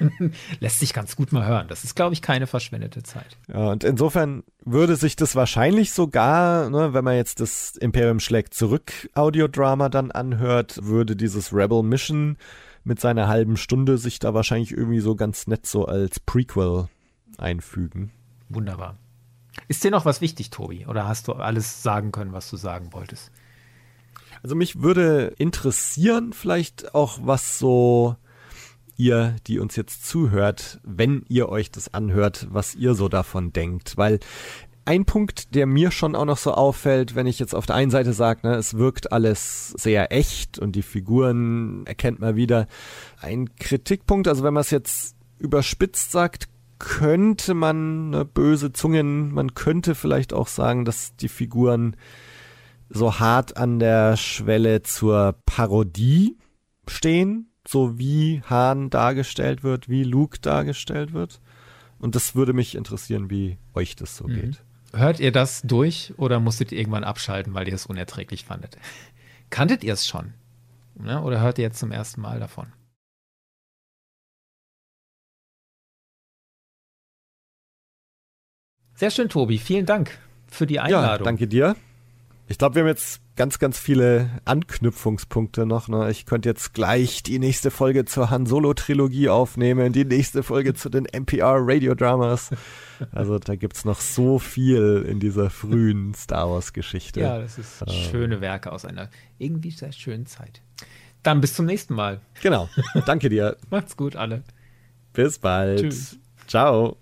Lässt sich ganz gut mal hören. Das ist, glaube ich, keine verschwendete Zeit. Ja, und insofern würde sich das wahrscheinlich sogar, ne, wenn man jetzt das Imperium schlägt zurück Audiodrama dann anhört, würde dieses Rebel Mission mit seiner halben Stunde sich da wahrscheinlich irgendwie so ganz nett so als Prequel einfügen. Wunderbar. Ist dir noch was wichtig, Tobi? Oder hast du alles sagen können, was du sagen wolltest? Also mich würde interessieren, vielleicht auch, was so ihr, die uns jetzt zuhört, wenn ihr euch das anhört, was ihr so davon denkt. Weil ein Punkt, der mir schon auch noch so auffällt, wenn ich jetzt auf der einen Seite sage, ne, es wirkt alles sehr echt und die Figuren erkennt man wieder. Ein Kritikpunkt, also wenn man es jetzt überspitzt sagt, könnte man, ne, böse Zungen, man könnte vielleicht auch sagen, dass die Figuren so hart an der Schwelle zur Parodie stehen, so wie Hahn dargestellt wird, wie Luke dargestellt wird. Und das würde mich interessieren, wie euch das so mhm. geht. Hört ihr das durch oder musstet ihr irgendwann abschalten, weil ihr es unerträglich fandet? Kanntet ihr es schon? Ne? Oder hört ihr jetzt zum ersten Mal davon? Sehr schön, Tobi. Vielen Dank für die Einladung. Ja, danke dir. Ich glaube, wir haben jetzt ganz, ganz viele Anknüpfungspunkte noch. Ne? Ich könnte jetzt gleich die nächste Folge zur Han Solo-Trilogie aufnehmen, die nächste Folge zu den NPR-Radio-Dramas. Also da gibt es noch so viel in dieser frühen Star Wars-Geschichte. Ja, das ist äh. schöne Werke aus einer irgendwie sehr schönen Zeit. Dann bis zum nächsten Mal. Genau. Danke dir. Macht's gut, alle. Bis bald. Tschüss. Ciao.